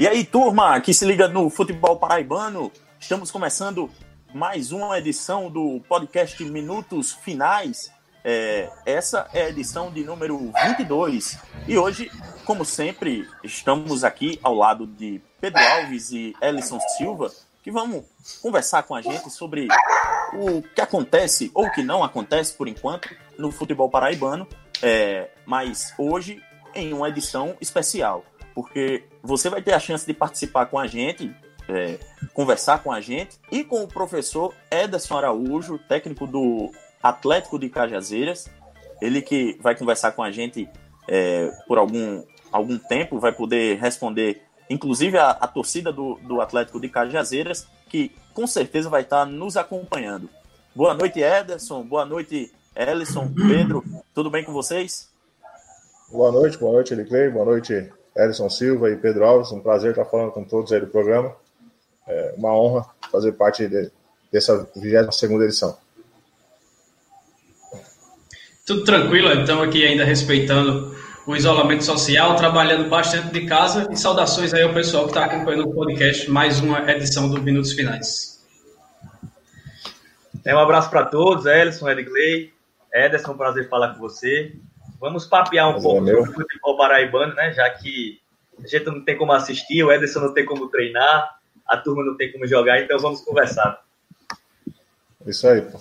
E aí, turma, que se liga no futebol paraibano, estamos começando mais uma edição do podcast Minutos Finais. É, essa é a edição de número 22. E hoje, como sempre, estamos aqui ao lado de Pedro Alves e Ellison Silva, que vão conversar com a gente sobre o que acontece ou que não acontece por enquanto no futebol paraibano. É, mas hoje em uma edição especial porque você vai ter a chance de participar com a gente, é, conversar com a gente e com o professor Ederson Araújo, técnico do Atlético de Cajazeiras. Ele que vai conversar com a gente é, por algum, algum tempo, vai poder responder, inclusive, a, a torcida do, do Atlético de Cajazeiras, que com certeza vai estar nos acompanhando. Boa noite, Ederson. Boa noite, Ellison, Pedro. Tudo bem com vocês? Boa noite, boa noite, Eliclei. Boa noite, Edson Silva e Pedro Alves. Um prazer estar falando com todos aí do programa. É uma honra fazer parte de, dessa 22 edição. Tudo tranquilo, então, aqui ainda respeitando o isolamento social, trabalhando bastante de casa. E saudações aí ao pessoal que está acompanhando o podcast, mais uma edição do Minutos Finais. É, um abraço para todos, Ellison, Edgley, Ederson, um prazer falar com você. Vamos papear um Mas pouco é sobre o futebol paraibano, né? Já que a gente não tem como assistir, o Ederson não tem como treinar, a turma não tem como jogar, então vamos conversar. Isso aí, pô.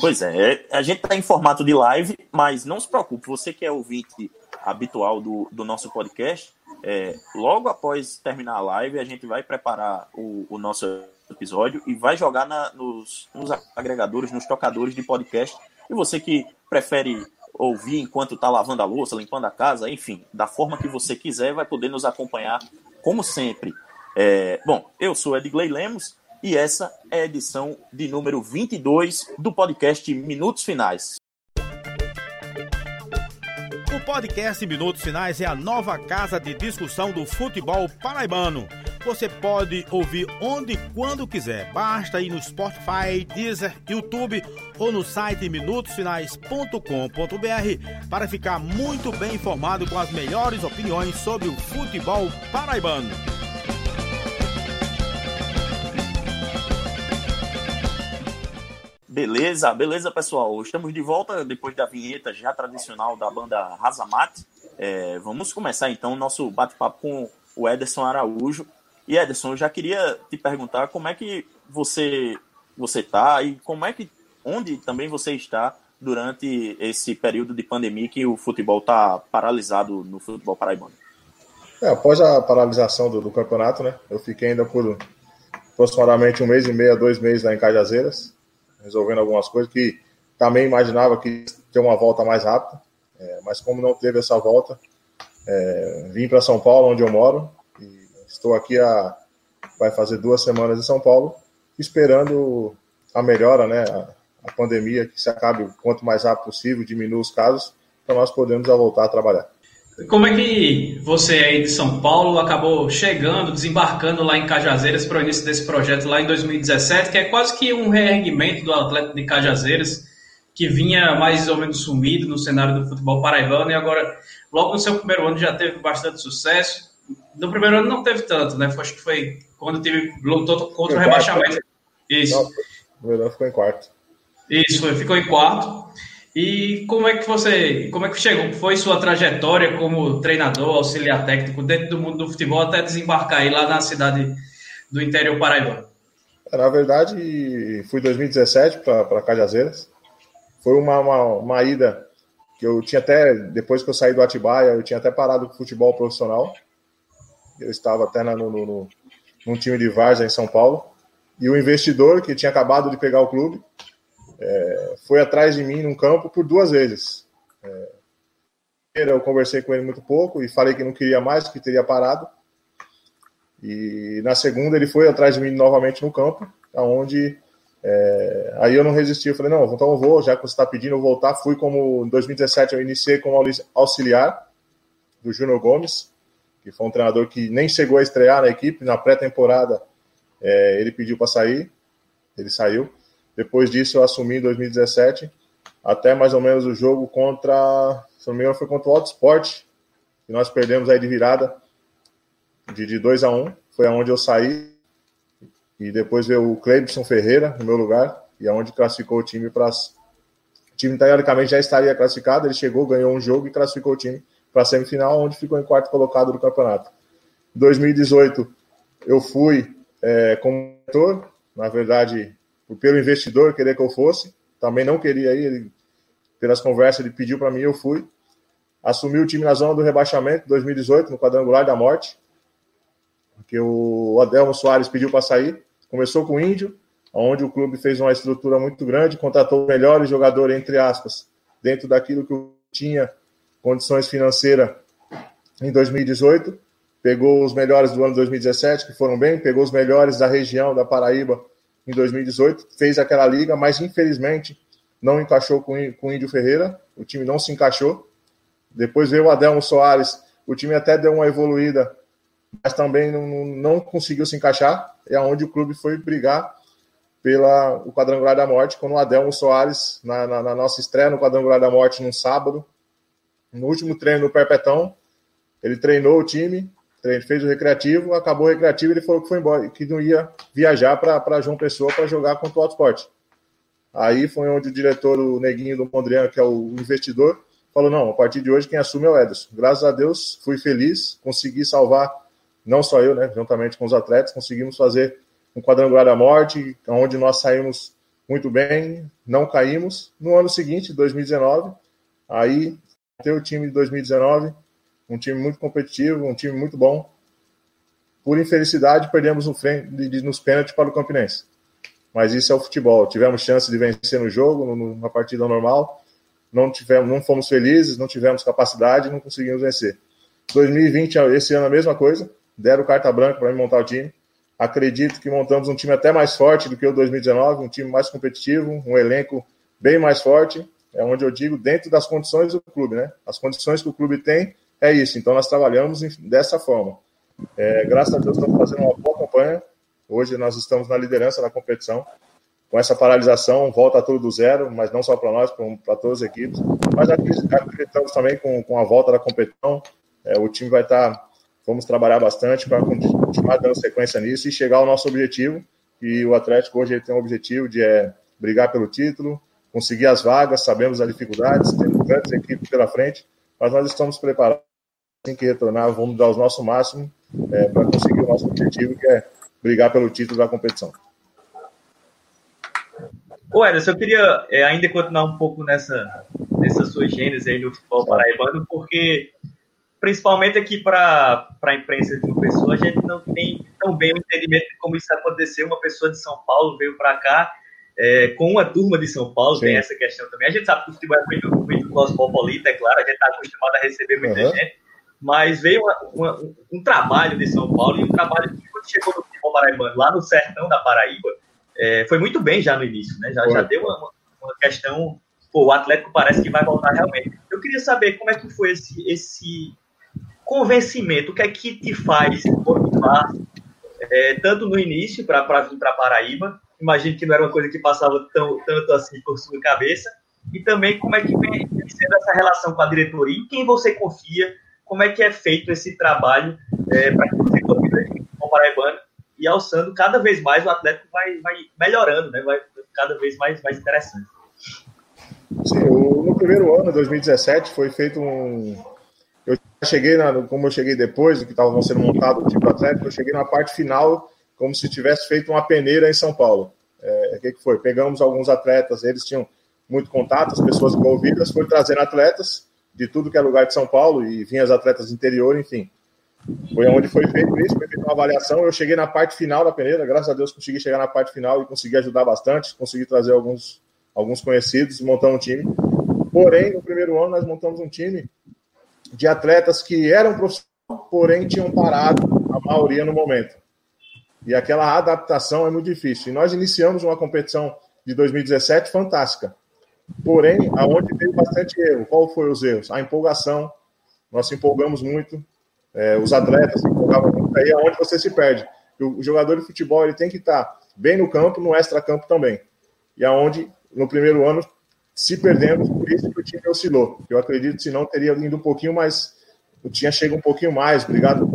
Pois é, a gente está em formato de live, mas não se preocupe, você que é ouvinte habitual do, do nosso podcast, é, logo após terminar a live, a gente vai preparar o, o nosso episódio e vai jogar na, nos, nos agregadores, nos tocadores de podcast. E você que prefere ouvir enquanto está lavando a louça, limpando a casa, enfim, da forma que você quiser, vai poder nos acompanhar, como sempre. É, bom, eu sou Edgley Lemos e essa é a edição de número 22 do podcast Minutos Finais. O podcast Minutos Finais é a nova casa de discussão do futebol paraibano você pode ouvir onde e quando quiser. Basta ir no Spotify, Deezer, YouTube ou no site minutosfinais.com.br para ficar muito bem informado com as melhores opiniões sobre o futebol paraibano. Beleza, beleza, pessoal. Estamos de volta depois da vinheta já tradicional da banda Razamate. É, vamos começar então o nosso bate-papo com o Ederson Araújo, e Ederson, eu já queria te perguntar como é que você você está e como é que onde também você está durante esse período de pandemia que o futebol está paralisado no futebol paraibano. É, após a paralisação do, do, campeonato, né? Eu fiquei ainda por aproximadamente um mês e meio, dois meses lá em Cajazeiras, resolvendo algumas coisas que também imaginava que ter uma volta mais rápida, é, mas como não teve essa volta, é, vim para São Paulo, onde eu moro, Estou aqui há vai fazer duas semanas em São Paulo, esperando a melhora, né? A, a pandemia que se acabe quanto mais rápido possível, diminua os casos, para nós podermos voltar a trabalhar. Como é que você aí de São Paulo acabou chegando, desembarcando lá em Cajazeiras para o início desse projeto lá em 2017, que é quase que um reerguimento do atleta de Cajazeiras, que vinha mais ou menos sumido no cenário do futebol paraibano e agora, logo no seu primeiro ano, já teve bastante sucesso. No primeiro ano não teve tanto, né? Acho que foi quando teve lutou contra o rebaixamento. Isso. Não, o ano ficou em quarto. Isso, foi, ficou em quarto. E como é que você, como é que chegou? Foi sua trajetória como treinador, auxiliar técnico dentro do mundo do futebol até desembarcar aí lá na cidade do interior paraibano? Na verdade, fui em 2017 para Cajazeiras. Foi uma, uma, uma, ida que eu tinha até, depois que eu saí do Atibaia, eu tinha até parado com futebol profissional. Eu estava até na, no, no, num time de Varsa em São Paulo. E o investidor, que tinha acabado de pegar o clube, é, foi atrás de mim num campo por duas vezes. É, eu conversei com ele muito pouco e falei que não queria mais, que teria parado. E na segunda ele foi atrás de mim novamente no campo, aonde é, aí eu não resisti, eu falei, não, então eu vou, já que você está pedindo eu voltar, fui como, em 2017 eu iniciei como auxiliar do Júnior Gomes, que foi um treinador que nem chegou a estrear na equipe, na pré-temporada é, ele pediu para sair, ele saiu. Depois disso eu assumi em 2017, até mais ou menos o jogo contra, se não me engano, foi contra o Alto Sport, que nós perdemos aí de virada de, de 2 a 1 um, foi aonde eu saí. E depois veio o Cleibson Ferreira no meu lugar, e aonde classificou o time para. O time, teoricamente, já estaria classificado. Ele chegou, ganhou um jogo e classificou o time para a semifinal, onde ficou em quarto colocado do campeonato. Em 2018, eu fui é, como mentor, na verdade, pelo investidor querer que eu fosse. Também não queria ir, ele, pelas conversas, ele pediu para mim, eu fui. Assumi o time na zona do rebaixamento, 2018, no quadrangular da morte, porque o Adelmo Soares pediu para sair. Começou com o Índio, onde o clube fez uma estrutura muito grande, contratou o melhor jogador, entre aspas, dentro daquilo que tinha condições financeiras em 2018. Pegou os melhores do ano 2017, que foram bem, pegou os melhores da região da Paraíba em 2018, fez aquela liga, mas infelizmente não encaixou com, com o Índio Ferreira, o time não se encaixou. Depois veio o Adelmo Soares, o time até deu uma evoluída, mas também não, não conseguiu se encaixar. É onde o clube foi brigar pela o quadrangular da morte, quando o Adelmo Soares, na, na, na, nossa estreia no quadrangular da morte, num sábado, no último treino no Perpetão, ele treinou o time, fez o recreativo, acabou o recreativo, ele falou que foi embora, que não ia viajar para João Pessoa para jogar contra o Alto Esporte. Aí foi onde o diretor, o Neguinho do Mondrian, que é o investidor, falou: não, a partir de hoje quem assume é o Ederson. Graças a Deus, fui feliz, consegui salvar, não só eu, né, juntamente com os atletas, conseguimos fazer um quadrangular da morte, onde nós saímos muito bem, não caímos. No ano seguinte, 2019, aí tem o time de 2019, um time muito competitivo, um time muito bom. Por infelicidade, perdemos no frente, nos pênaltis para o Campinense. Mas isso é o futebol. Tivemos chance de vencer no jogo, numa partida normal, não tivemos, não fomos felizes, não tivemos capacidade, não conseguimos vencer. 2020, esse ano a mesma coisa, deram carta branca para mim montar o time. Acredito que montamos um time até mais forte do que o 2019, um time mais competitivo, um elenco bem mais forte. É onde eu digo dentro das condições do clube, né? As condições que o clube tem é isso. Então nós trabalhamos dessa forma. É, graças a Deus estamos fazendo uma boa campanha. Hoje nós estamos na liderança da competição com essa paralisação, volta tudo do zero, mas não só para nós, para todas as equipes. Mas acreditamos também com, com a volta da competição, é, o time vai estar, tá, vamos trabalhar bastante para continuar dando sequência nisso e chegar ao nosso objetivo. E o Atlético hoje ele tem um objetivo de é, brigar pelo título, conseguir as vagas, sabemos as dificuldades, temos grandes equipes pela frente, mas nós estamos preparados, assim que retornar, vamos dar o nosso máximo é, para conseguir o nosso objetivo, que é brigar pelo título da competição. Ô, Ederson, eu queria é, ainda continuar um pouco nessa, nessa sua gênese aí no futebol paraibano, porque principalmente aqui para a imprensa de uma pessoa, a gente não tem tão bem o entendimento de como isso aconteceu. Uma pessoa de São Paulo veio para cá é, com uma turma de São Paulo, Sim. tem essa questão também. A gente sabe que o futebol é muito, muito cosmopolita, é claro, a gente está acostumado a receber muita uhum. gente, mas veio uma, uma, um trabalho de São Paulo e um trabalho que quando chegou no futebol paraibano, lá no sertão da Paraíba, é, foi muito bem já no início, né? Já, já deu uma, uma questão. Pô, o Atlético parece que vai voltar realmente. Eu queria saber como é que foi esse, esse convencimento, o que é que te faz motivar, é, tanto no início para vir para Paraíba, imagino que não era uma coisa que passava tão, tanto assim por sua cabeça, e também como é que vem sendo essa relação com a diretoria, em quem você confia, como é que é feito esse trabalho é, para que você continue com o Paraibano e alçando cada vez mais o Atlético vai, vai melhorando, né? Vai cada vez mais, mais interessante. Sim, no primeiro ano, 2017, foi feito um. Eu cheguei, na, como eu cheguei depois que estava sendo montado o time do Atlético, eu cheguei na parte final como se tivesse feito uma peneira em São Paulo. É, o que, que foi? Pegamos alguns atletas, eles tinham muito contato, as pessoas envolvidas, foi trazendo atletas de tudo que é lugar de São Paulo e vinha as atletas do interior, enfim. Foi onde foi feito isso, foi feita uma avaliação. Eu cheguei na parte final da peneira, graças a Deus consegui chegar na parte final e consegui ajudar bastante, consegui trazer alguns, alguns conhecidos montar um time. Porém, no primeiro ano, nós montamos um time de atletas que eram profissionais, porém tinham parado a maioria no momento. E aquela adaptação é muito difícil. E nós iniciamos uma competição de 2017 fantástica. Porém, aonde teve bastante erro. Qual foi os erros? A empolgação. Nós se empolgamos muito, é, os atletas se empolgavam muito, aí é onde você se perde. O jogador de futebol ele tem que estar bem no campo, no extra-campo também. E aonde, no primeiro ano, se perdemos, por isso que o time oscilou. Eu acredito que se não teria ido um pouquinho mais, o tinha chegado um pouquinho mais, obrigado.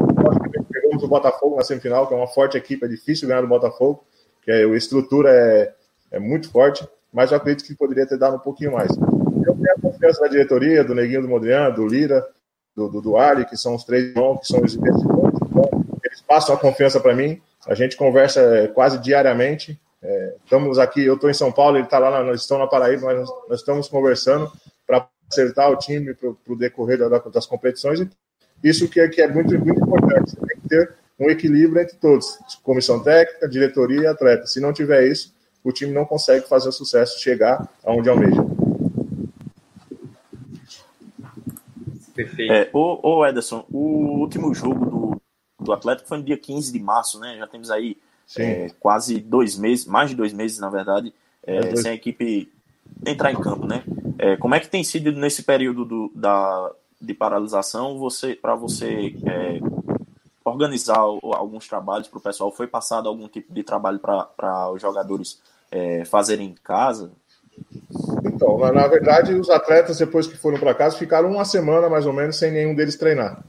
Pegamos o Botafogo na semifinal, que é uma forte equipe, é difícil ganhar do Botafogo, que é, a estrutura é, é muito forte, mas eu acredito que poderia ter dado um pouquinho mais. Eu tenho a confiança da diretoria, do Neguinho do Modrian, do Lira, do, do, Ali, que são os três irmãos, que são os investidores. Então, eles passam a confiança para mim. A gente conversa é, quase diariamente. É, estamos aqui, eu estou em São Paulo, ele está lá, nós estamos na Paraíba, mas nós, nós estamos conversando para acertar o time para o decorrer da, das competições. Isso que é, que é muito, muito importante. Ter um equilíbrio entre todos, comissão técnica, diretoria e atleta. Se não tiver isso, o time não consegue fazer o sucesso chegar aonde almeja. Perfeito. É, ô, ô Ederson, o último jogo do, do Atlético foi no dia 15 de março, né? Já temos aí é, quase dois meses, mais de dois meses, na verdade, é, é sem a equipe entrar em campo, né? É, como é que tem sido nesse período do, da, de paralisação você para você é, organizar alguns trabalhos para o pessoal? Foi passado algum tipo de trabalho para os jogadores é, fazerem em casa? Então, na, na, verdade, os atletas, depois que foram para casa, ficaram uma semana mais ou menos sem nenhum deles treinar.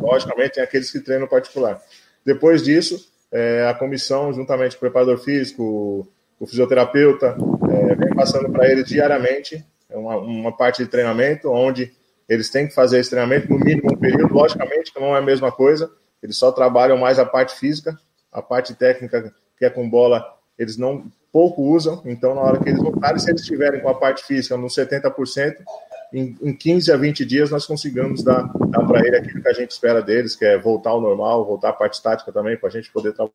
Logicamente, tem aqueles que treinam particular. Depois disso, é, a comissão, juntamente com o preparador físico, o, fisioterapeuta, é, vem passando para eles diariamente uma, uma parte de treinamento, onde eles têm que fazer esse treinamento no mínimo um período. Logicamente que não é a mesma coisa, eles só trabalham mais a parte física, a parte técnica, que é com bola, eles não pouco usam, então na hora que eles voltarem, se eles estiverem com a parte física nos 70%, em, em 15 a 20 dias nós conseguimos dar, dar para ele aquilo que a gente espera deles, que é voltar ao normal, voltar à parte tática também, para a gente poder trabalhar.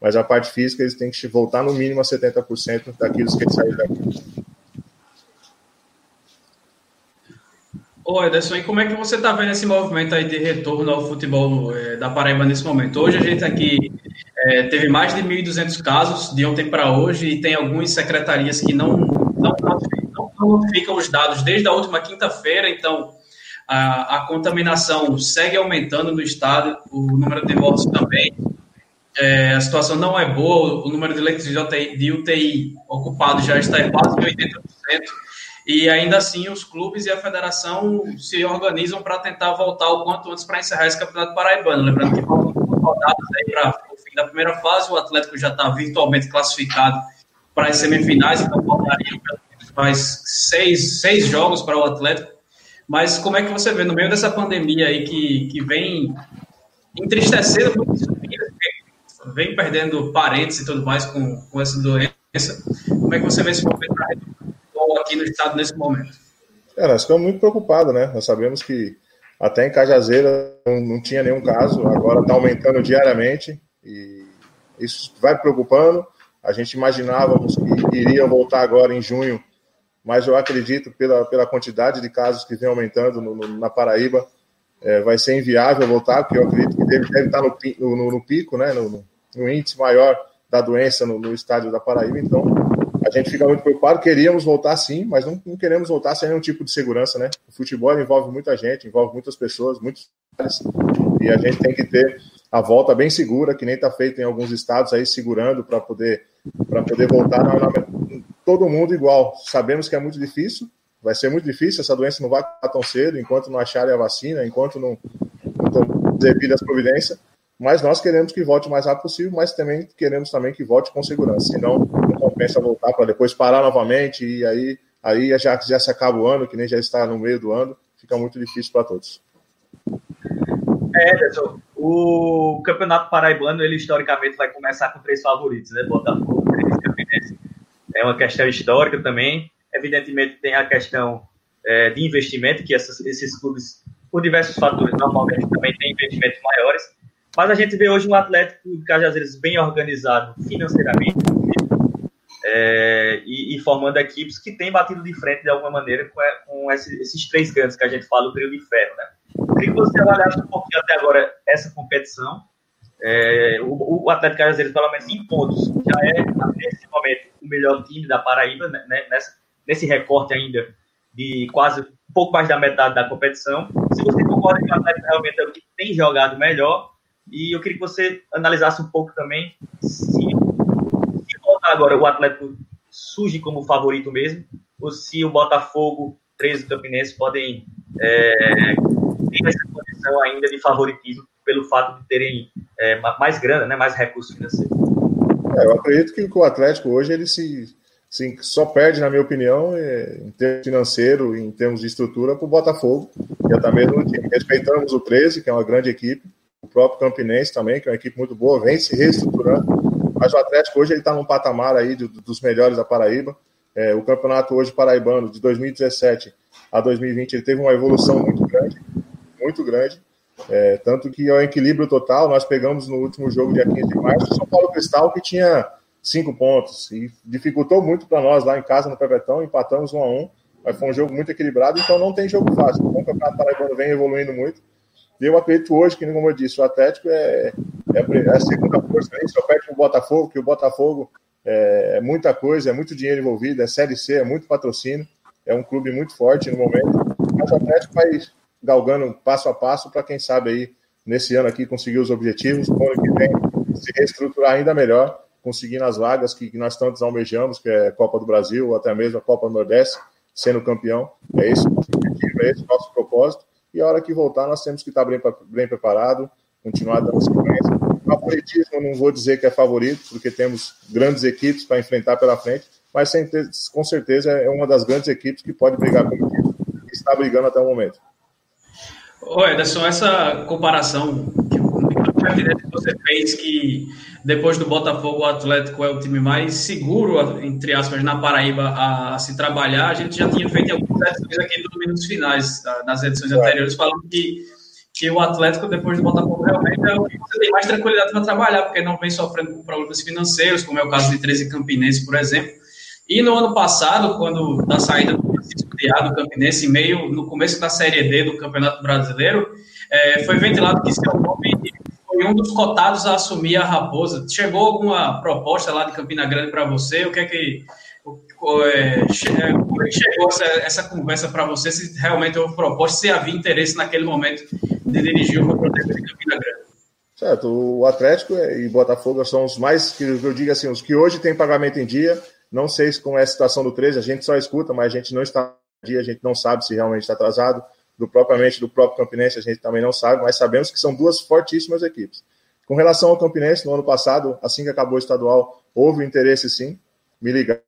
Mas a parte física eles têm que voltar no mínimo a 70% daquilo que eles saíram daqui. Ô Ederson, e como é que você está vendo esse movimento aí de retorno ao futebol é, da Paraíba nesse momento? Hoje a gente aqui é, teve mais de 1.200 casos de ontem para hoje e tem algumas secretarias que não, não, não, notificam os dados desde a última quinta-feira, então a, a, contaminação segue aumentando no estado, o número de mortos também. É, a situação não é boa, o número de leitos de UTI, de UTI ocupados já está em quase 80%. E ainda assim, os clubes e a federação se organizam para tentar voltar o quanto antes para encerrar esse campeonato paraibano. Lembrando que rodadas aí para o fim da primeira fase, o Atlético já está virtualmente classificado para as semifinais, então faltariam mais seis, seis jogos para o Atlético. Mas como é que você vê, no meio dessa pandemia aí que, que vem entristecendo vem perdendo parentes e tudo mais com, com essa doença, como é que você vê esse movimento aqui no estado nesse momento? É, nós ficamos muito preocupados, né? Nós sabemos que até em Cajazeira não, não tinha nenhum caso, agora está aumentando diariamente e isso vai preocupando. A gente imaginávamos que iria voltar agora em junho, mas eu acredito, pela, pela quantidade de casos que vem aumentando no, no, na Paraíba, é, vai ser inviável voltar, porque eu acredito que deve, deve estar no, no, no pico, né, no, índice maior da doença no, no estádio da Paraíba. Então, a gente fica muito preocupado, queríamos voltar sim, mas não, não, queremos voltar sem nenhum tipo de segurança, né? O futebol envolve muita gente, envolve muitas pessoas, muitos e a gente tem que ter a volta bem segura, que nem está feito em alguns estados aí, segurando para poder, poder voltar na, na, todo mundo igual. Sabemos que é muito difícil, vai ser muito difícil, essa doença não vai acabar tão cedo, enquanto não acharem a vacina, enquanto não, não devidas providências, mas nós queremos que volte o mais rápido possível, mas também queremos também que volte com segurança, senão não compensa voltar para depois parar novamente e aí, aí já, já se acaba o ano, que nem já está no meio do ano, fica muito difícil para todos. É, o Campeonato Paraibano, ele historicamente vai começar com três favoritos, né? Botafogo. É uma questão histórica também. Evidentemente, tem a questão é, de investimento, que essas, esses clubes, por diversos fatores, normalmente também têm investimentos maiores. Mas a gente vê hoje um Atlético de Cajazeiras bem organizado financeiramente é, e, e, formando equipes que têm batido de frente de alguma maneira com, com esses, esses, três grandes que a gente fala, o trio de ferro. Né? Queria que você avaliasse um pouquinho até agora essa competição. É, o, o Atlético Cajazeiras, pelo menos em pontos, já é, nesse momento, o melhor time da Paraíba, né, né nessa, nesse recorte ainda de quase um pouco mais da metade da competição. Se você concorda que o Atlético realmente é o que tem jogado melhor, e eu queria que você analisasse um pouco também se, se agora o Atlético surge como favorito mesmo, ou se o Botafogo, 13 Campinense podem é, ter essa condição ainda de favoritismo pelo fato de terem é, mais grana, né, mais recursos financeiros. É, eu acredito que o Atlético hoje ele se, se só perde, na minha opinião, é, em termos financeiro, em termos de estrutura, para o Botafogo, é no time. Respeitamos o 13, que é uma grande equipe, próprio Campinense também, que é uma equipe muito boa, vem se reestruturando. Mas o Atlético hoje ele está num patamar aí de, dos melhores da Paraíba. É, o campeonato hoje paraibano de 2017 a 2020 ele teve uma evolução muito grande, muito grande. É, tanto que ao equilíbrio total, nós pegamos no último jogo, dia 15 de março, o São Paulo Cristal, que tinha cinco pontos, e dificultou muito para nós lá em casa, no Pepetão, empatamos um a um, mas foi um jogo muito equilibrado, então não tem jogo fácil. Então, o Campeonato Paraibano vem evoluindo muito, e eu acredito hoje que, como eu disse, o Atlético é, é, é a segunda força, nem só perde o Botafogo, que o Botafogo é, é, muita coisa, é muito dinheiro envolvido, é Série C, é muito patrocínio, é um clube muito forte no momento, mas o Atlético vai galgando passo a passo para quem sabe aí, nesse ano aqui, conseguir os objetivos, no ano que vem se reestruturar ainda melhor, conseguindo as vagas que, nós tantos almejamos, que é Copa do Brasil, ou até mesmo a Copa do Nordeste, sendo campeão. É esse o nosso objetivo, é esse o nosso propósito e a hora que voltar nós temos que estar bem, bem preparado, continuar dando sequência. Favoritismo, não vou dizer que é favorito, porque temos grandes equipes para enfrentar pela frente, mas com certeza é uma das grandes equipes que pode brigar com o time, que está brigando até o momento. Ô Ederson, essa comparação que que você fez que depois do Botafogo o Atlético é o time mais seguro, entre aspas, na Paraíba a, a se trabalhar. A gente já tinha feito algumas edições aqui nos minutos finais, nas edições anteriores, falando que, que o Atlético, depois do Botafogo, realmente é o que você tem mais tranquilidade para trabalhar, porque não vem sofrendo com problemas financeiros, como é o caso de 13 Campinense, por exemplo. E no ano passado, quando da saída do Francisco do Campinense, meio no começo da Série D do Campeonato Brasileiro, é, foi ventilado que nome foi um dos cotados a assumir a Raposa. Chegou alguma proposta lá de Campina Grande para você? O que é que é, é, é chegou essa, essa conversa para você? Se realmente houve proposta, se havia interesse naquele momento de dirigir o projeto de Campina Grande? Certo, o Atlético e Botafogo são os mais, que eu digo assim, os que hoje têm pagamento em dia. Não sei se com essa situação do 13, a gente só escuta, mas a gente não está em dia, a gente não sabe se realmente está atrasado do propriamente do próprio Campinense, a gente também não sabe, mas sabemos que são duas fortíssimas equipes. Com relação ao Campinense, no ano passado, assim que acabou o estadual, houve interesse sim, me ligaram,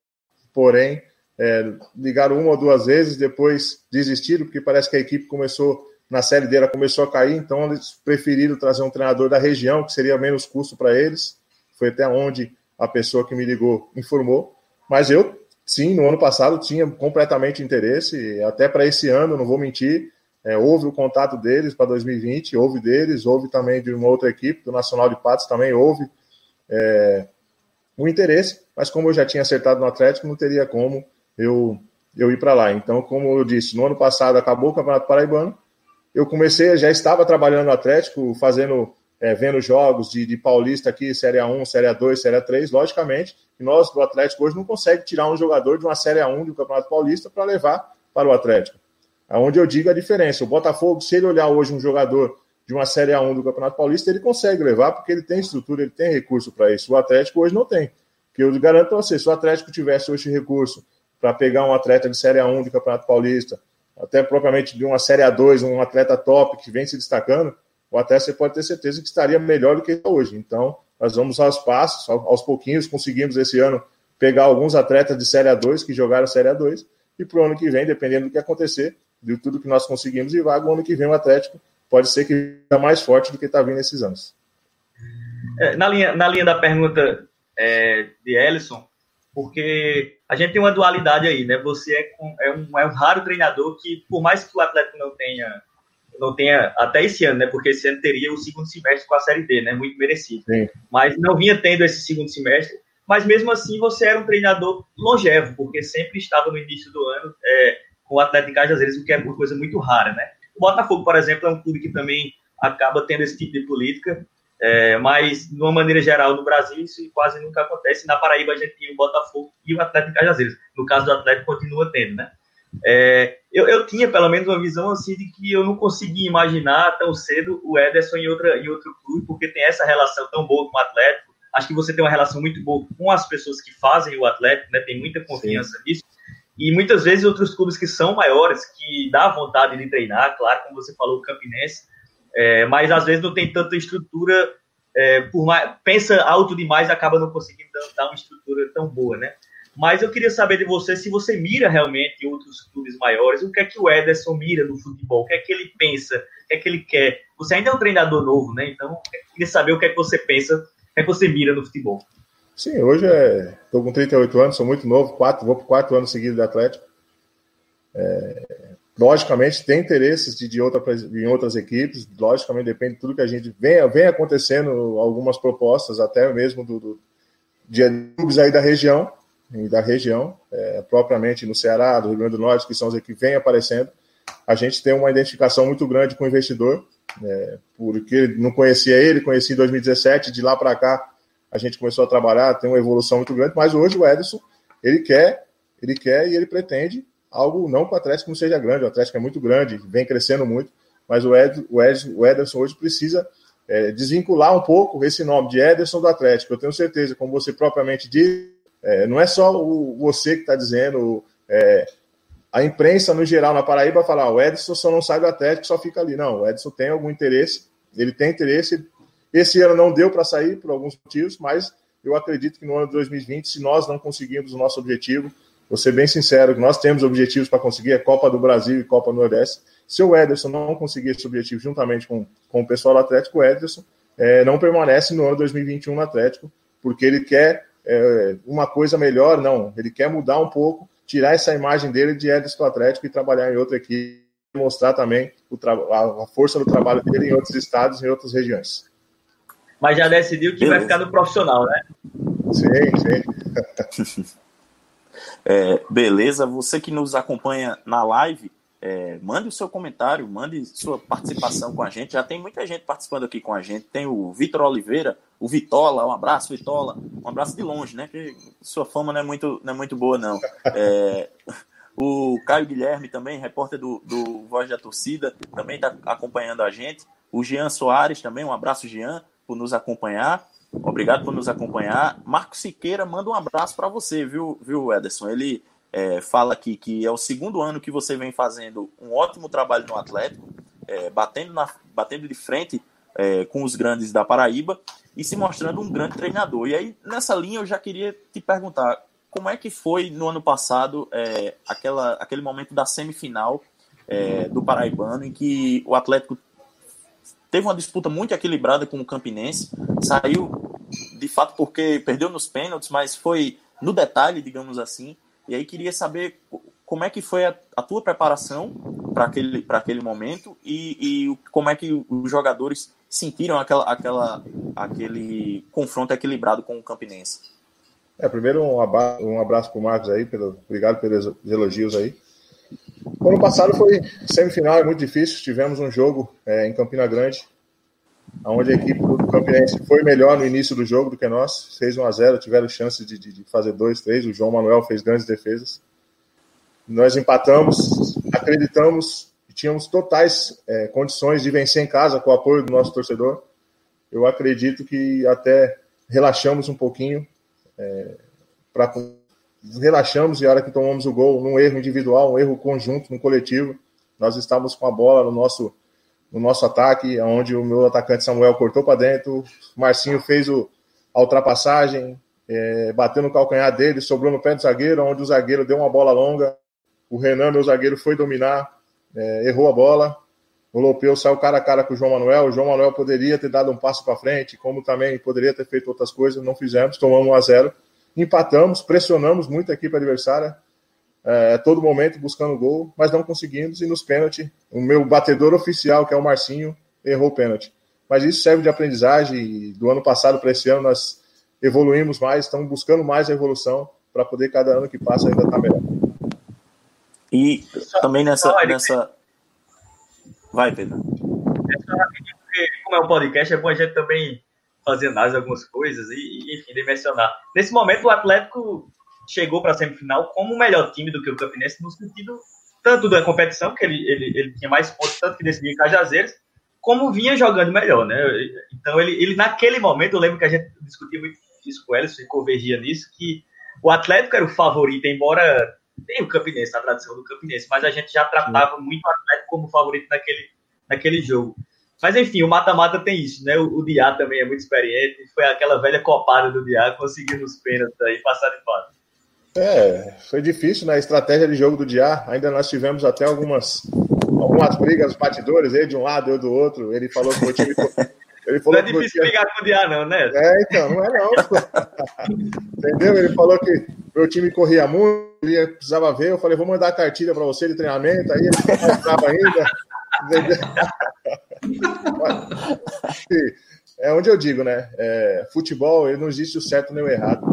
porém, é, ligaram uma ou duas vezes, depois desistiram, porque parece que a equipe começou, na série dela começou a cair, então eles preferiram trazer um treinador da região, que seria menos custo para eles, foi até onde a pessoa que me ligou informou, mas eu, sim, no ano passado tinha completamente interesse, até para esse ano, não vou mentir, é, houve o contato deles para 2020, houve deles, houve também de uma outra equipe, do Nacional de Patos também houve é, interesse, mas como eu já tinha acertado no Atlético, não teria como eu, eu ir para lá. Então, como eu disse, no ano passado acabou o Campeonato Paraibano, eu comecei, já estava trabalhando no Atlético, fazendo, é, vendo jogos de, de Paulista aqui, Série A1, Série A2, Série A3, logicamente, que nós do Atlético hoje não consegue tirar um jogador de uma Série A1 do Campeonato Paulista para levar para o Atlético. Onde eu digo a diferença. O Botafogo, se ele olhar hoje um jogador de uma Série A1 do Campeonato Paulista, ele consegue levar, porque ele tem estrutura, ele tem recurso para isso. O Atlético hoje não tem. Que eu garanto para você, se o Atlético tivesse hoje recurso para pegar um atleta de Série A1 do Campeonato Paulista, até propriamente de uma Série A2, um atleta top que vem se destacando, o Atlético você pode ter certeza que estaria melhor do que está hoje. Então, nós vamos aos passos, aos pouquinhos, conseguimos esse ano pegar alguns atletas de Série A2 que jogaram Série A2, e para o ano que vem, dependendo do que acontecer, de tudo que nós conseguimos e vaga o ano que vem o Atlético pode ser que está mais forte do que está vindo esses anos. É, na, linha, na linha da pergunta é, de Ellison, porque a gente tem uma dualidade aí, né? Você é, é, um, é um raro treinador que, por mais que o Atlético não tenha, não tenha até esse ano, né? Porque esse ano teria o segundo semestre com a Série D, né? Muito merecido. Sim. Mas não vinha tendo esse segundo semestre. Mas mesmo assim, você era um treinador longevo, porque sempre estava no início do ano é, com o Atlético Cajazeiras, o que é uma coisa muito rara, né? O Botafogo, por exemplo, é um clube que também acaba tendo esse tipo de política, é, mas, de uma maneira geral, no Brasil isso quase nunca acontece. Na Paraíba a gente tinha o Botafogo e o Atlético Cajazeiras. No caso do Atlético, continua tendo, né? É, eu, eu, tinha pelo menos uma visão assim de que eu não conseguia imaginar tão cedo o Ederson em, outra, em outro clube, porque tem essa relação tão boa com o Atlético. Acho que você tem uma relação muito boa com as pessoas que fazem o Atlético, né? Tem muita confiança Sim. nisso. E muitas vezes outros clubes que são maiores, que dá vontade de treinar, claro, como você falou, o Campinense, é, mas às vezes não tem tanta estrutura, é, por mais, pensa alto demais acaba não conseguindo dar uma estrutura tão boa, né? Mas eu queria saber de você se você mira realmente outros clubes maiores, o que é que o Ederson mira no futebol, o que é que ele pensa, o que é que ele quer. Você ainda é um treinador novo, né? Então, eu queria saber o que é que você pensa, o que é que você mira no futebol. Sim, hoje estou é, com 38 anos, sou muito novo, quatro, vou para quatro anos seguidos de Atlético. É, logicamente, tem interesses de, de outra, em outras equipes, logicamente depende de tudo que a gente vem, vem acontecendo, algumas propostas, até mesmo do, do de clubes aí da região, da região, é, propriamente no Ceará, do Rio Grande do Norte, que são os que vêm aparecendo, a gente tem uma identificação muito grande com o investidor, é, porque não conhecia ele, conheci em 2017, de lá para cá a gente começou a trabalhar, tem uma evolução muito grande, mas hoje o Ederson, ele quer, ele quer e ele pretende algo, não que o Atlético não seja grande, o Atlético é muito grande, vem crescendo muito, mas o, Ed, o, Ed, o Ederson hoje precisa é, desvincular um pouco esse nome de Ederson do Atlético. Eu tenho certeza, como você propriamente disse, é, não é só o, você que está dizendo, é, a imprensa no geral na Paraíba falar, ah, o Edson só não sai do Atlético, só fica ali. Não, o Edson tem algum interesse, ele tem interesse. Esse ano não deu para sair por alguns motivos, mas eu acredito que no ano de 2020, se nós não conseguirmos o nosso objetivo, vou ser bem sincero, nós temos objetivos para conseguir, é Copa do Brasil e Copa do Nordeste. Se o Ederson não conseguir esse objetivo juntamente com, com o pessoal do Atlético, o Ederson é, não permanece no ano 2021 no Atlético, porque ele quer é, uma coisa melhor, não. Ele quer mudar um pouco, tirar essa imagem dele de Edson Atlético e trabalhar em outra equipe, mostrar também a, a força do trabalho dele em outros estados em outras regiões. Mas já decidiu que Beleza. vai ficar no profissional, né? Sim, sim. é, beleza, você que nos acompanha na live, é, mande o seu comentário, mande sua participação com a gente. Já tem muita gente participando aqui com a gente. Tem o Vitor Oliveira, o Vitola, um abraço, Vitola. Um abraço de longe, né? Que sua fama não é muito, não é muito boa, não. É, o Caio Guilherme também, repórter do, do Voz da Torcida, também está acompanhando a gente. O Jean Soares também, um abraço, Jean, por nos acompanhar. Obrigado por nos acompanhar. Marco Siqueira manda um abraço para você, viu, viu, Ederson? Ele é, fala aqui que é o segundo ano que você vem fazendo um ótimo trabalho no Atlético, é, batendo, na, batendo de frente é, com os grandes da Paraíba e se mostrando um grande treinador. E aí, nessa linha, eu já queria te perguntar como é que foi no ano passado é, aquela, aquele momento da semifinal é, do Paraibano, em que o Atlético teve uma disputa muito equilibrada com o Campinense, saiu de fato porque perdeu nos pênaltis, mas foi no detalhe, digamos assim. E aí queria saber como é que foi a, a tua preparação para aquele, aquele momento e, e, como é que os jogadores sentiram aquela, aquela, aquele confronto equilibrado com o Campinense. É, primeiro um abraço, um abraço para o Marcos aí, pelo, obrigado pelos elogios aí. O ano passado foi semifinal, é muito difícil. Tivemos um jogo é, em Campina Grande, onde a equipe do Campinense foi melhor no início do jogo do que nós, fez 1 a 0 tiveram chance de, de, de fazer 2, 3, o João Manuel fez grandes defesas. Nós empatamos, acreditamos e tínhamos totais é, condições de vencer em casa com o apoio do nosso torcedor. Eu acredito que até relaxamos um pouquinho, é, pra, relaxamos e a hora que tomamos o gol, num erro individual, um erro conjunto, no coletivo, nós estávamos com a bola no nosso no nosso ataque, onde o meu atacante Samuel cortou para dentro, Marcinho fez o, a ultrapassagem, é, bateu no calcanhar dele, sobrou no pé do zagueiro, onde o zagueiro deu uma bola longa, o Renan, meu zagueiro, foi dominar, é, errou a bola, o Lopeu saiu cara a cara com o João Manuel, o João Manuel poderia ter dado um passo para frente, como também poderia ter feito outras coisas, não fizemos, tomamos 1 a 0 empatamos, pressionamos muito a equipe adversária, é, todo momento buscando gol, mas não conseguimos. E nos pênaltis, o meu batedor oficial, que é o Marcinho, errou o pênalti. Mas isso serve de aprendizagem. Do ano passado para esse ano, nós evoluímos mais, estamos buscando mais a evolução para poder, cada ano que passa, ainda estar tá melhor. E também nessa, nessa. Vai, Pedro. Como é um podcast, é bom a gente também de algumas coisas e, enfim, dimensionar. Nesse momento, o Atlético chegou para a semifinal como o melhor time do que o Campinense, no sentido tanto da competição, que ele, ele, ele tinha mais pontos, tanto que decidia em Cajazeiras, como vinha jogando melhor, né? Então, ele, ele naquele momento, eu lembro que a gente discutia muito isso com o Elson e convergia nisso, que o Atlético era o favorito, embora tem o Campinense, a tradição do Campinense, mas a gente já tratava Sim. muito o Atlético como favorito naquele, naquele jogo. Mas enfim, o mata-mata tem isso, né? O, o Diá também é muito experiente. Foi aquela velha copada do Diá, conseguindo os pênaltis aí, passar de fase. É, foi difícil, né? A estratégia de jogo do Diá. Ainda nós tivemos até algumas, algumas brigas, batidores, ele de um lado, eu do outro. Ele falou que o time. Ele falou não é difícil brigar com o Diá, não, né? É, então, não é não. Entendeu? Ele falou que meu time corria muito, ele precisava ver. Eu falei, vou mandar a cartilha para você de treinamento. Aí ele mostrava ainda. é onde eu digo, né? É, futebol, ele não existe o certo nem o errado.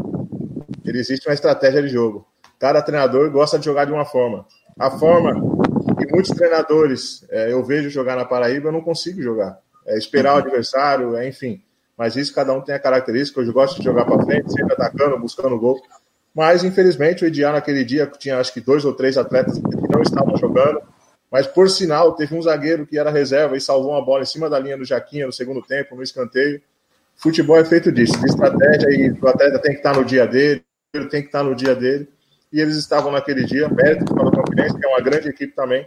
Ele existe uma estratégia de jogo. Cada treinador gosta de jogar de uma forma. A forma que muitos treinadores é, eu vejo jogar na Paraíba, eu não consigo jogar. É esperar o adversário, é, enfim. Mas isso cada um tem a característica. Eu gosto de jogar para frente, sempre atacando, buscando gol. Mas, infelizmente, o Ideal naquele dia tinha acho que dois ou três atletas que não estavam jogando mas, por sinal, teve um zagueiro que era reserva e salvou uma bola em cima da linha do Jaquinha no segundo tempo, no escanteio. Futebol é feito disso, de estratégia, e o atleta tem que estar no dia dele, ele tem que estar no dia dele. E eles estavam naquele dia, mérito para o Campinense, que é uma grande equipe também,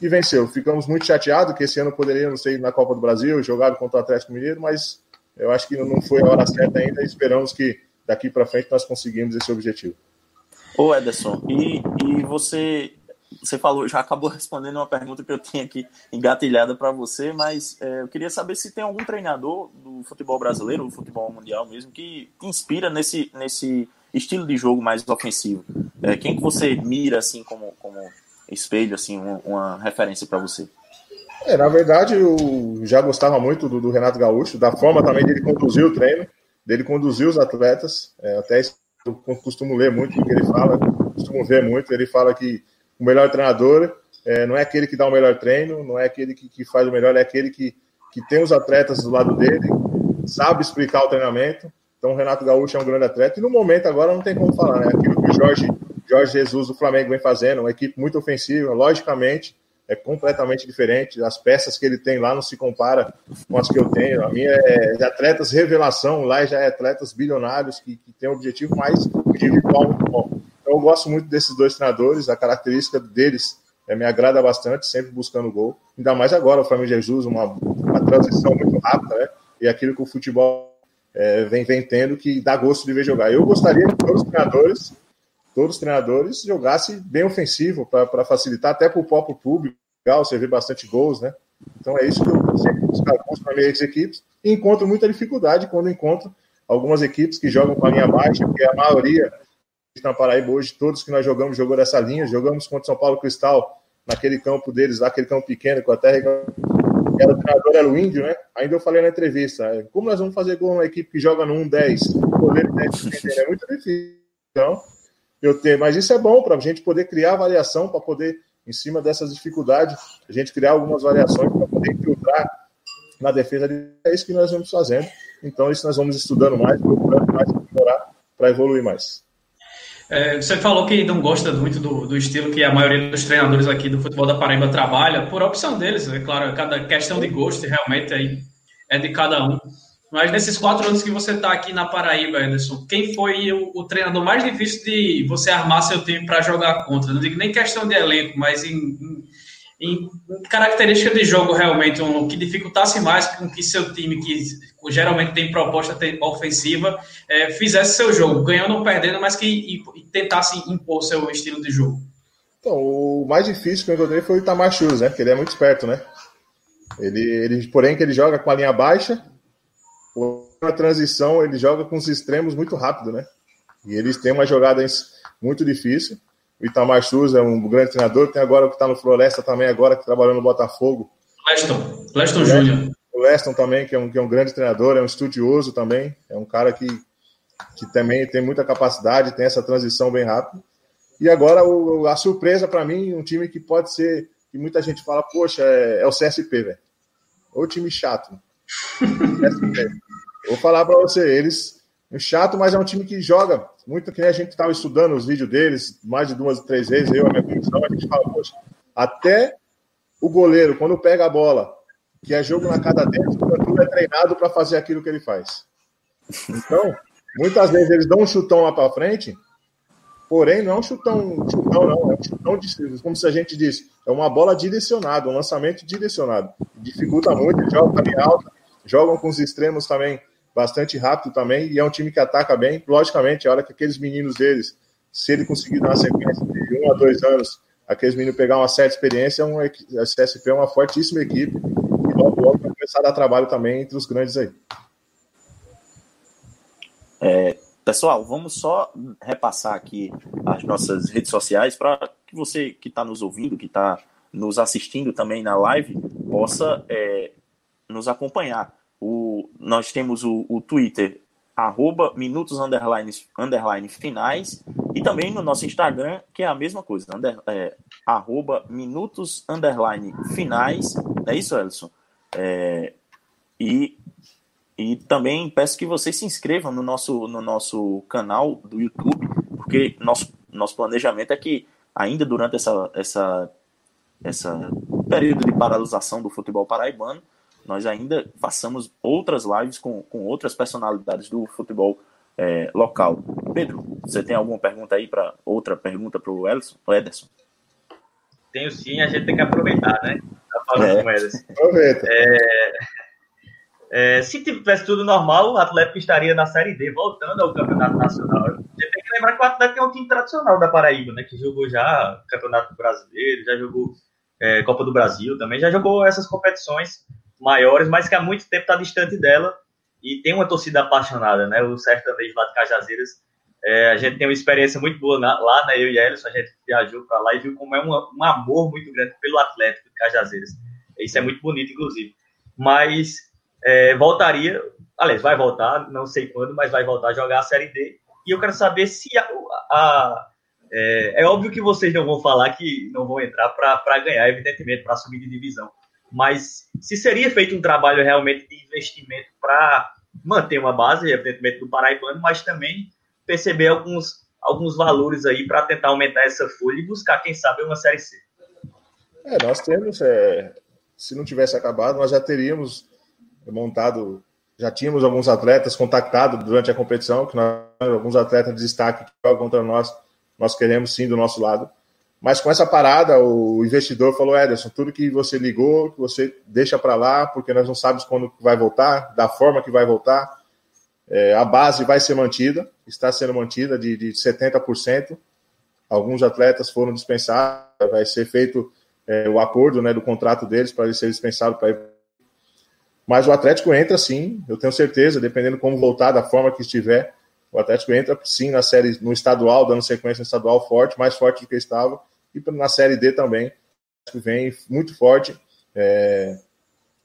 e venceu. Ficamos muito chateados que esse ano poderíamos ter ido na Copa do Brasil, jogado contra o Atlético Mineiro, mas eu acho que não foi a hora certa ainda e esperamos que daqui para frente nós conseguimos esse objetivo. Ô Ederson, e, e você você falou, já acabou respondendo uma pergunta que eu tinha aqui engatilhada para você, mas é, eu queria saber se tem algum treinador do futebol brasileiro, do futebol mundial mesmo, que inspira nesse, nesse estilo de jogo mais ofensivo. É, quem que você mira assim como, como espelho, assim, uma, uma referência para você? É, na verdade, eu já gostava muito do, do, Renato Gaúcho, da forma também dele conduzir o treino, dele conduzir os atletas. É, até eu costumo ler muito o que ele fala, costumo ver muito. Ele fala que o melhor treinador é, não é aquele que dá o melhor treino, não é aquele que, que faz o melhor, é aquele que, que tem os atletas do lado dele, sabe explicar o treinamento. Então, o Renato Gaúcho é um grande atleta. E no momento agora não tem como falar, né? Aquilo que o Jorge, Jorge Jesus do Flamengo vem fazendo, uma equipe muito ofensiva, logicamente, é completamente diferente. As peças que ele tem lá não se compara com as que eu tenho. A minha é de atletas revelação, lá já é atletas bilionários que, que tem um objetivo mais individual muito bom. Eu gosto muito desses dois treinadores, a característica deles é, me agrada bastante, sempre buscando gol. Ainda mais agora, o Flamengo Jesus, uma, uma transição muito rápida, né? E aquilo que o futebol é, vem, vem tendo que dá gosto de ver jogar. Eu gostaria que todos os treinadores, todos os treinadores jogassem bem ofensivo para facilitar até para o próprio público. Legal, você vê bastante gols, né? Então é isso que eu sempre busco para minhas equipes e encontro muita dificuldade quando encontro algumas equipes que jogam com a linha baixa, porque a maioria na Paraíba hoje, todos que nós jogamos, jogou dessa linha, jogamos contra o São Paulo Cristal, naquele campo deles, lá, aquele campo pequeno, com a terra era o treinador era o índio, né? Ainda eu falei na entrevista, é, como nós vamos fazer gol uma equipe que joga no 1-10, poder 10, é muito difícil. Então, eu tenho, mas isso é bom para a gente poder criar variação, para poder, em cima dessas dificuldades, a gente criar algumas variações para poder infiltrar na defesa. É isso que nós vamos fazendo. Então, isso nós vamos estudando mais, procurando mais, melhorar, para evoluir mais. É, você falou que não gosta muito do, do, estilo que a maioria dos treinadores aqui do futebol da Paraíba trabalha, por opção deles, é claro, cada questão de gosto realmente aí é de cada um. Mas nesses quatro anos que você está aqui na Paraíba, Anderson, quem foi o, o, treinador mais difícil de você armar seu time para jogar contra? Não digo nem questão de elenco, mas em, em em característica de jogo realmente um, que dificultasse mais com que seu time, que geralmente tem proposta ofensiva, é, fizesse seu jogo, ganhando ou perdendo, mas que e, e tentasse impor seu estilo de jogo. Então, o mais difícil que eu encontrei foi o Itamar Churros, né? Porque ele é muito esperto, né? Ele, ele, porém, que ele joga com a linha baixa, na transição ele joga com os extremos muito rápido, né? E eles têm uma jogada muito difícil. O Itamar Chus é um grande treinador. Tem agora o que está no Floresta também, agora que trabalhou no Botafogo. Leston, Leston Júnior. O Leston também, que é, um, que é um grande treinador, é um estudioso também. É um cara que, que também tem muita capacidade, tem essa transição bem rápida. E agora o, a surpresa para mim, um time que pode ser, que muita gente fala, poxa, é, é o CSP, velho. Ou time chato. Vou falar para você, eles é chato, mas é um time que joga muito que a gente estava estudando os vídeos deles mais de duas, três vezes, eu, a minha comissão, a gente fala, poxa, até o goleiro, quando pega a bola, que é jogo na cada dentro, tudo é treinado para fazer aquilo que ele faz. Então, muitas vezes eles dão um chutão lá para frente, Porém, não é um chutão, chutão não, é um chutão, de, como se a gente disse, é uma bola direcionada, um lançamento direcionado. Dificulta muito, joga também alta, jogam com os extremos também bastante rápido também, e é um time que ataca bem. Logicamente, a hora que aqueles meninos deles, se ele conseguir dar uma sequência de um a dois anos, aqueles meninos pegar uma certa experiência, um, a CSP é uma fortíssima equipe, logo começar a dar trabalho também entre os grandes aí. É, pessoal, vamos só repassar aqui as nossas redes sociais para que você que está nos ouvindo, que está nos assistindo também na live, possa é, nos acompanhar. O, nós temos o, o Twitter, arroba minutos underline, underline finais, e também no nosso Instagram, que é a mesma coisa, under, é, arroba minutos underline finais, é isso, Elson? É, e, e também peço que vocês se inscrevam no nosso, no nosso canal do YouTube, porque nosso, nosso planejamento é que ainda durante essa, essa, essa período de paralisação do futebol paraibano, nós ainda façamos outras lives com, com outras personalidades do futebol é, local. Pedro, você tem alguma pergunta aí para outra pergunta para o Ederson? Tenho sim, a gente tem que aproveitar, né? Tá falando é. Aproveita. É, é, se tivesse tudo normal, o Atlético estaria na Série D, voltando ao Campeonato Nacional. A gente tem que lembrar que o Atlético é um time tradicional da Paraíba, né? Que jogou já Campeonato Brasileiro, já jogou é, Copa do Brasil também, já jogou essas competições maiores, mas que há muito tempo está distante dela e tem uma torcida apaixonada, né? O sertanejo lá de Cajazeiras. É, a gente tem uma experiência muito boa na, lá, né? Eu e Ellison, a gente viajou para lá e viu como é um, um amor muito grande pelo Atlético de Cajazeiras. Isso é muito bonito, inclusive. Mas é, voltaria, aliás, vai voltar, não sei quando, mas vai voltar a jogar a Série D. E eu quero saber se a, a é, é, óbvio que vocês não vão falar que não vão entrar para ganhar, evidentemente, para subir de divisão mas se seria feito um trabalho realmente de investimento para manter uma base, evidentemente, do Paraibano, mas também perceber alguns, alguns valores aí para tentar aumentar essa folha e buscar, quem sabe, uma Série C. É, nós temos, é, se não tivesse acabado, nós já teríamos montado, já tínhamos alguns atletas contactados durante a competição, que nós, alguns atletas de destaque que jogam contra nós, nós queremos sim do nosso lado. Mas com essa parada, o investidor falou: Ederson, tudo que você ligou, que você deixa para lá, porque nós não sabemos quando vai voltar, da forma que vai voltar. É, a base vai ser mantida, está sendo mantida de, de 70%. Alguns atletas foram dispensados, vai ser feito é, o acordo né, do contrato deles para eles serem dispensados para mas o Atlético entra sim, eu tenho certeza, dependendo como voltar, da forma que estiver, o Atlético entra sim na série, no estadual, dando sequência no estadual forte, mais forte do que estava e na Série D também, que vem muito forte é,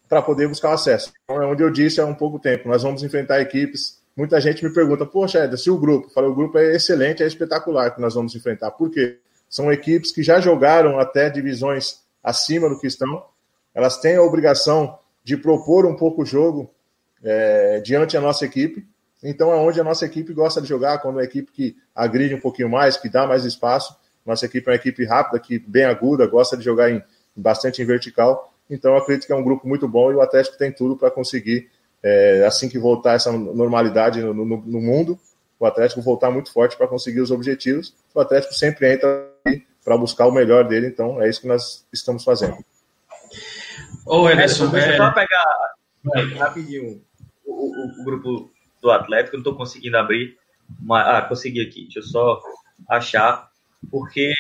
para poder buscar o acesso. Então, é onde eu disse há um pouco tempo, nós vamos enfrentar equipes. Muita gente me pergunta, poxa, Eder, se o grupo, falei, o grupo é excelente, é espetacular que nós vamos enfrentar. Por quê? São equipes que já jogaram até divisões acima do que estão, elas têm a obrigação de propor um pouco o jogo é, diante da nossa equipe. Então é onde a nossa equipe gosta de jogar, quando é uma equipe que agride um pouquinho mais, que dá mais espaço. Nossa equipe é uma equipe rápida, que bem aguda, gosta de jogar em, bastante em vertical. Então, eu acredito que é um grupo muito bom e o Atlético tem tudo para conseguir, é, assim que voltar essa normalidade no, no, no mundo, o Atlético voltar muito forte para conseguir os objetivos. O Atlético sempre entra para buscar o melhor dele, então é isso que nós estamos fazendo. Ô, Ederson, deixa eu só pegar rapidinho o, o, o, grupo do Atlético, não estou conseguindo abrir, mas, ah, consegui aqui, deixa eu só achar porque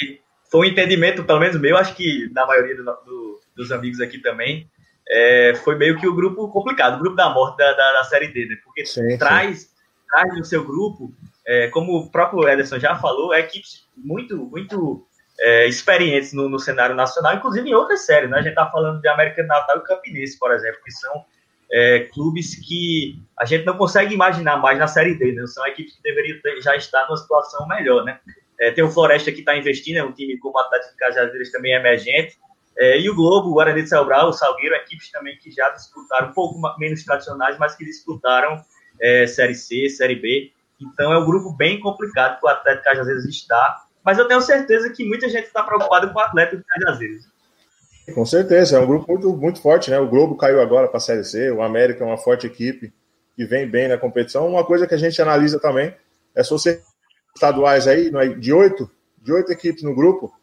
foi um entendimento, pelo menos meu, acho que da maioria do, do, dos amigos aqui também, é, foi meio que o grupo complicado, o grupo da morte da, da, da Série D, né? Porque sim, traz, sim. traz no seu grupo, é, como o próprio Ederson já falou, é equipes muito, muito é, experientes no, no, cenário nacional, inclusive em outras séries, né? A gente tá falando de América Natal e Campinense, por exemplo, que são é, clubes que a gente não consegue imaginar mais na Série D, né? São equipes que deveriam ter, já estar numa situação melhor, né? É, tem o Floresta que está investindo, é um time como o Atlético de Cajazeiras também é emergente. É, e o Globo, o Guarani de Celebral, o Salgueiro, equipes também que já disputaram, um pouco menos tradicionais, mas que disputaram é, Série C, Série B. Então é um grupo bem complicado que o Atlético Cajazeiras está. Mas eu tenho certeza que muita gente está preocupada com o Atlético Cajazeiras. Com certeza, é um grupo muito, muito forte, né? O Globo caiu agora para a Série C, o América é uma forte equipe que vem bem na competição. Uma coisa que a gente analisa também é se você estaduais aí, é, de oito, de oito equipes no grupo,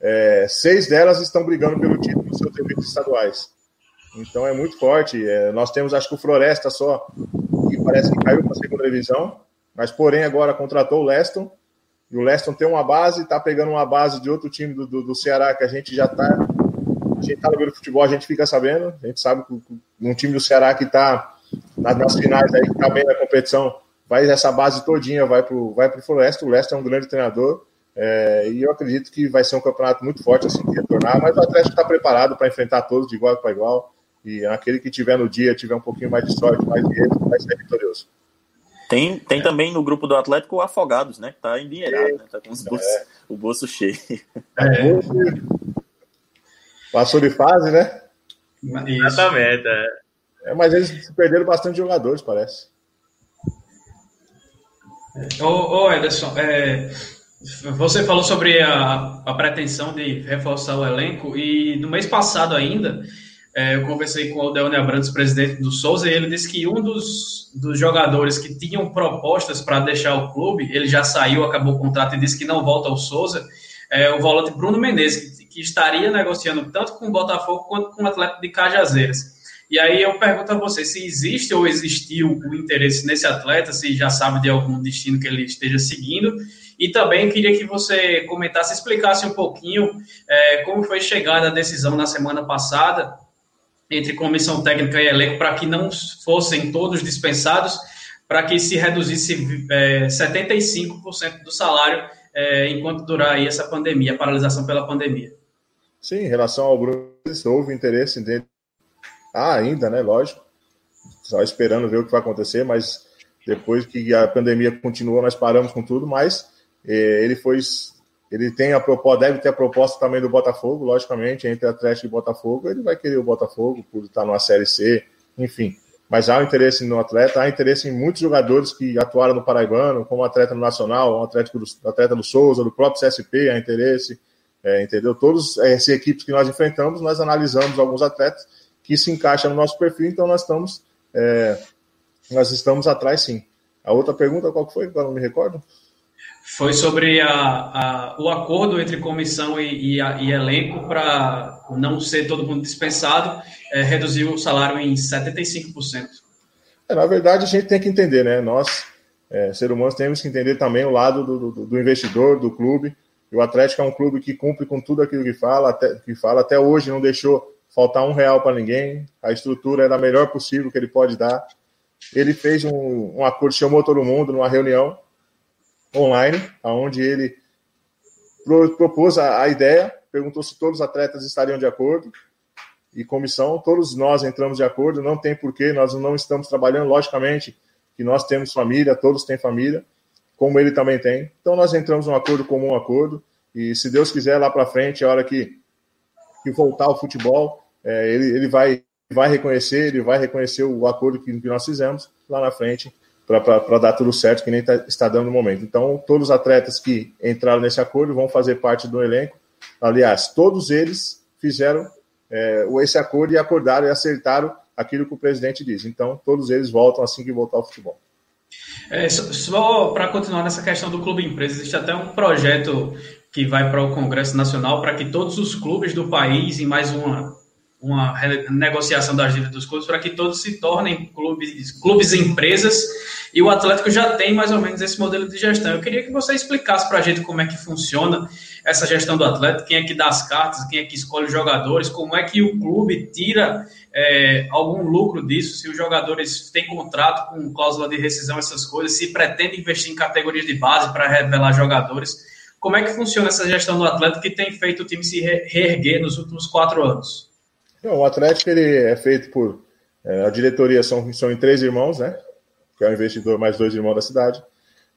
é, seis delas estão brigando pelo título nos seus eventos estaduais. Então é muito forte. É, nós temos, acho que o Floresta só, que parece que caiu para a segunda divisão, mas porém agora contratou o Leston. E o Leston tem uma base, está pegando uma base de outro time do, do, do Ceará que a gente já está. A gente está no meio do futebol, a gente fica sabendo. A gente sabe que um time do Ceará que está nas finais aí, que está bem na competição, vai essa base todinha, vai para o vai pro Floresta. O Leston é um grande treinador. É, e eu acredito que vai ser um campeonato muito forte assim que retornar, mas o Atlético está preparado para enfrentar todos de igual para igual. E aquele que tiver no dia, tiver um pouquinho mais de sorte, mais dinheiro, vai ser vitorioso. Tem, tem é. também no grupo do Atlético o Afogados, né? Que tá endinheirado, né? Tá com bolsos, é. o bolso cheio. É. Passou de fase, né? Exatamente, é. é. Mas eles perderam bastante jogadores, parece. Ô, ô Ederson, é, você falou sobre a, a pretensão de reforçar o elenco e no mês passado ainda é, eu conversei com o Deone Abrantes, presidente do Souza, e ele disse que um dos, dos jogadores que tinham propostas para deixar o clube, ele já saiu, acabou o contrato e disse que não volta ao Souza, é o volante Bruno Menezes, que, que estaria negociando tanto com o Botafogo quanto com o Atlético de Cajazeiras. E aí eu pergunto a você se existe ou existiu o interesse nesse atleta, se já sabe de algum destino que ele esteja seguindo. E também queria que você comentasse, explicasse um pouquinho é, como foi chegada a decisão na semana passada entre comissão técnica e elenco para que não fossem todos dispensados, para que se reduzisse é, 75% do salário é, enquanto durar essa pandemia, a paralisação pela pandemia. Sim, em relação ao Bruno, houve interesse dele. Ah, ainda, né? Lógico. Só esperando ver o que vai acontecer, mas depois que a pandemia continuou, nós paramos com tudo, mas ele foi ele tem a proposta, deve ter a proposta também do Botafogo, logicamente, entre Atlético e Botafogo, ele vai querer o Botafogo por estar numa Série C, enfim. Mas há um interesse no atleta, há interesse em muitos jogadores que atuaram no Paraibano, como atleta no Nacional, atleta do, atleta do Souza, do próprio CSP, há interesse, é, entendeu? Todas essas equipes que nós enfrentamos, nós analisamos alguns atletas que se encaixam no nosso perfil, então nós estamos, é, nós estamos atrás sim. A outra pergunta, qual foi? Agora não me recordo foi sobre a, a, o acordo entre comissão e, e, a, e elenco para não ser todo mundo dispensado, é, reduzir o salário em 75%. É, na verdade, a gente tem que entender, né? Nós, é, seres humanos, temos que entender também o lado do, do, do, investidor, do clube. E o Atlético é um clube que cumpre com tudo aquilo que fala, até, que fala. Até hoje não deixou faltar um real para ninguém. A estrutura é da melhor possível que ele pode dar. Ele fez um, um acordo, chamou todo mundo numa reunião online, onde ele propôs a, a ideia, perguntou se todos os atletas estariam de acordo, e comissão, todos nós entramos de acordo, não tem porquê, nós não estamos trabalhando, logicamente, que nós temos família, todos têm família, como ele também tem. Então nós entramos num acordo comum, um acordo, e se Deus quiser, lá para frente, a hora que, que voltar ao futebol, é, ele, ele vai, vai reconhecer, ele vai reconhecer o acordo que, que nós fizemos. Lá na frente, para dar tudo certo, que nem tá, está dando no momento. Então, todos os atletas que entraram nesse acordo vão fazer parte do elenco. Aliás, todos eles fizeram é, esse acordo e acordaram e acertaram aquilo que o presidente diz. Então, todos eles voltam assim que voltar ao futebol. É, só para continuar nessa questão do clube empresa, existe até um projeto que vai para o Congresso Nacional para que todos os clubes do país, em mais uma uma negociação das dívidas dos clubes para que todos se tornem clubes, clubes e empresas, e o Atlético já tem mais ou menos esse modelo de gestão. Eu queria que você explicasse para a gente como é que funciona essa gestão do Atlético, quem é que dá as cartas, quem é que escolhe os jogadores, como é que o clube tira é, algum lucro disso, se os jogadores têm contrato com cláusula de rescisão, essas coisas, se pretende investir em categorias de base para revelar jogadores. Como é que funciona essa gestão do Atlético que tem feito o time se reerguer nos últimos quatro anos? Não, o Atlético ele é feito por. É, a diretoria são, são em três irmãos, né? Que é o investidor mais dois irmãos da cidade.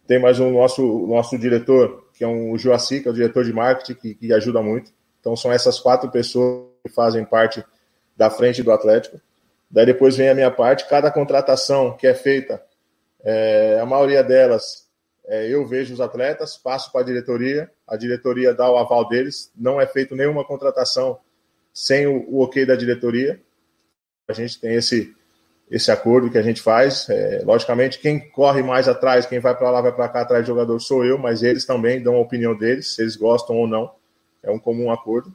Tem mais um nosso, nosso diretor, que é um Joaci, que é o diretor de marketing, que, que ajuda muito. Então são essas quatro pessoas que fazem parte da frente do Atlético. Daí depois vem a minha parte. Cada contratação que é feita, é, a maioria delas, é, eu vejo os atletas, passo para a diretoria, a diretoria dá o aval deles. Não é feito nenhuma contratação sem o, o ok da diretoria. A gente tem esse, esse acordo que a gente faz. É, logicamente, quem corre mais atrás, quem vai para lá, vai para cá atrás de jogador sou eu, mas eles também dão a opinião deles, se eles gostam ou não. É um comum acordo.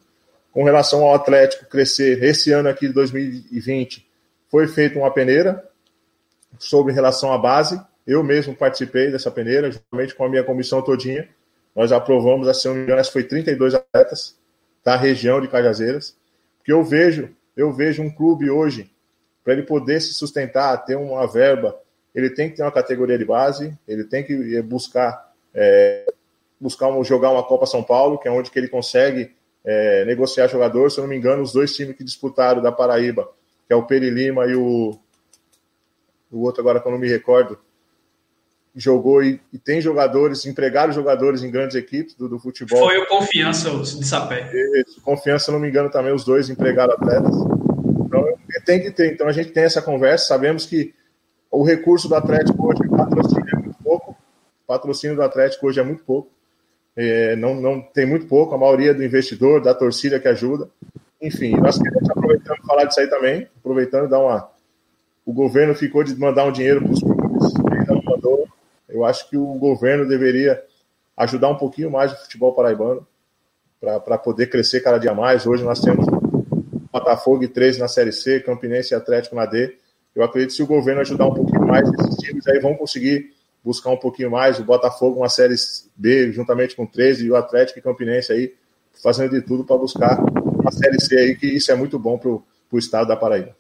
Com relação ao Atlético crescer, esse ano aqui de 2020 foi feita uma peneira sobre relação à base. Eu mesmo participei dessa peneira, juntamente com a minha comissão todinha. Nós aprovamos, se me engano, foi 32 atletas da região de Cajazeiras. Porque eu vejo, eu vejo um clube hoje para ele poder se sustentar, ter uma verba, ele tem que ter uma categoria de base, ele tem que eh, buscar é, buscar um, jogar uma Copa São Paulo, que é onde que ele consegue é, negociar jogadores. Se eu não me engano, os dois times que disputaram da Paraíba, que é o Peri Lima e o, o outro agora que eu não me recordo, jogou e, e, tem jogadores, empregaram jogadores em grandes equipes do, do futebol. Foi o Confiança de Sapé. Confiança, se não me engano, também os dois empregaram atletas. Então, tem que ter. Então, a gente tem essa conversa. Sabemos que o recurso do Atlético hoje, patrocínio é muito pouco. O patrocínio do Atlético hoje é muito pouco. É, não, não tem muito pouco. A maioria do investidor, da torcida que ajuda. Enfim, nós queremos aproveitando falar disso aí também. Aproveitando dar uma. O governo ficou de mandar um dinheiro para os clubes. Eu acho que o governo deveria ajudar um pouquinho mais o futebol paraibano para poder crescer cada dia mais. Hoje nós temos Botafogo e 13 na Série C, Campinense e Atlético na D. Eu acredito que se o governo ajudar um pouquinho mais esses times, aí vão conseguir buscar um pouquinho mais. O Botafogo, uma Série B, juntamente com 13, e o Atlético e Campinense aí, fazendo de tudo para buscar uma Série C aí, que isso é muito bom para o estado da Paraíba.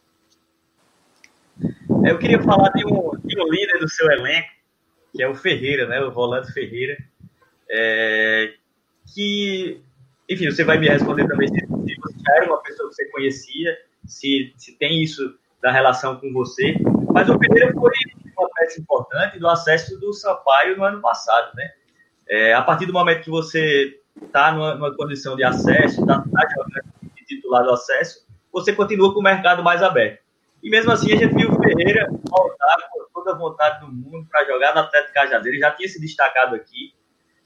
Eu queria falar de um, de um líder do seu elenco, que é o Ferreira, né? O Rolando Ferreira. É, que, enfim, você vai me responder também se era uma pessoa que você conhecia, se, se tem isso da relação com você. Mas o Pereira foi uma peça importante do acesso do Sampaio no ano passado, né? É, a partir do momento que você está numa, numa, condição de acesso, está tá jogando titular do acesso, você continua com o mercado mais aberto. E mesmo assim, a gente viu o Ferreira voltar com toda a vontade do mundo para jogar no Atlético Cajazeiro. Ele já tinha se destacado aqui.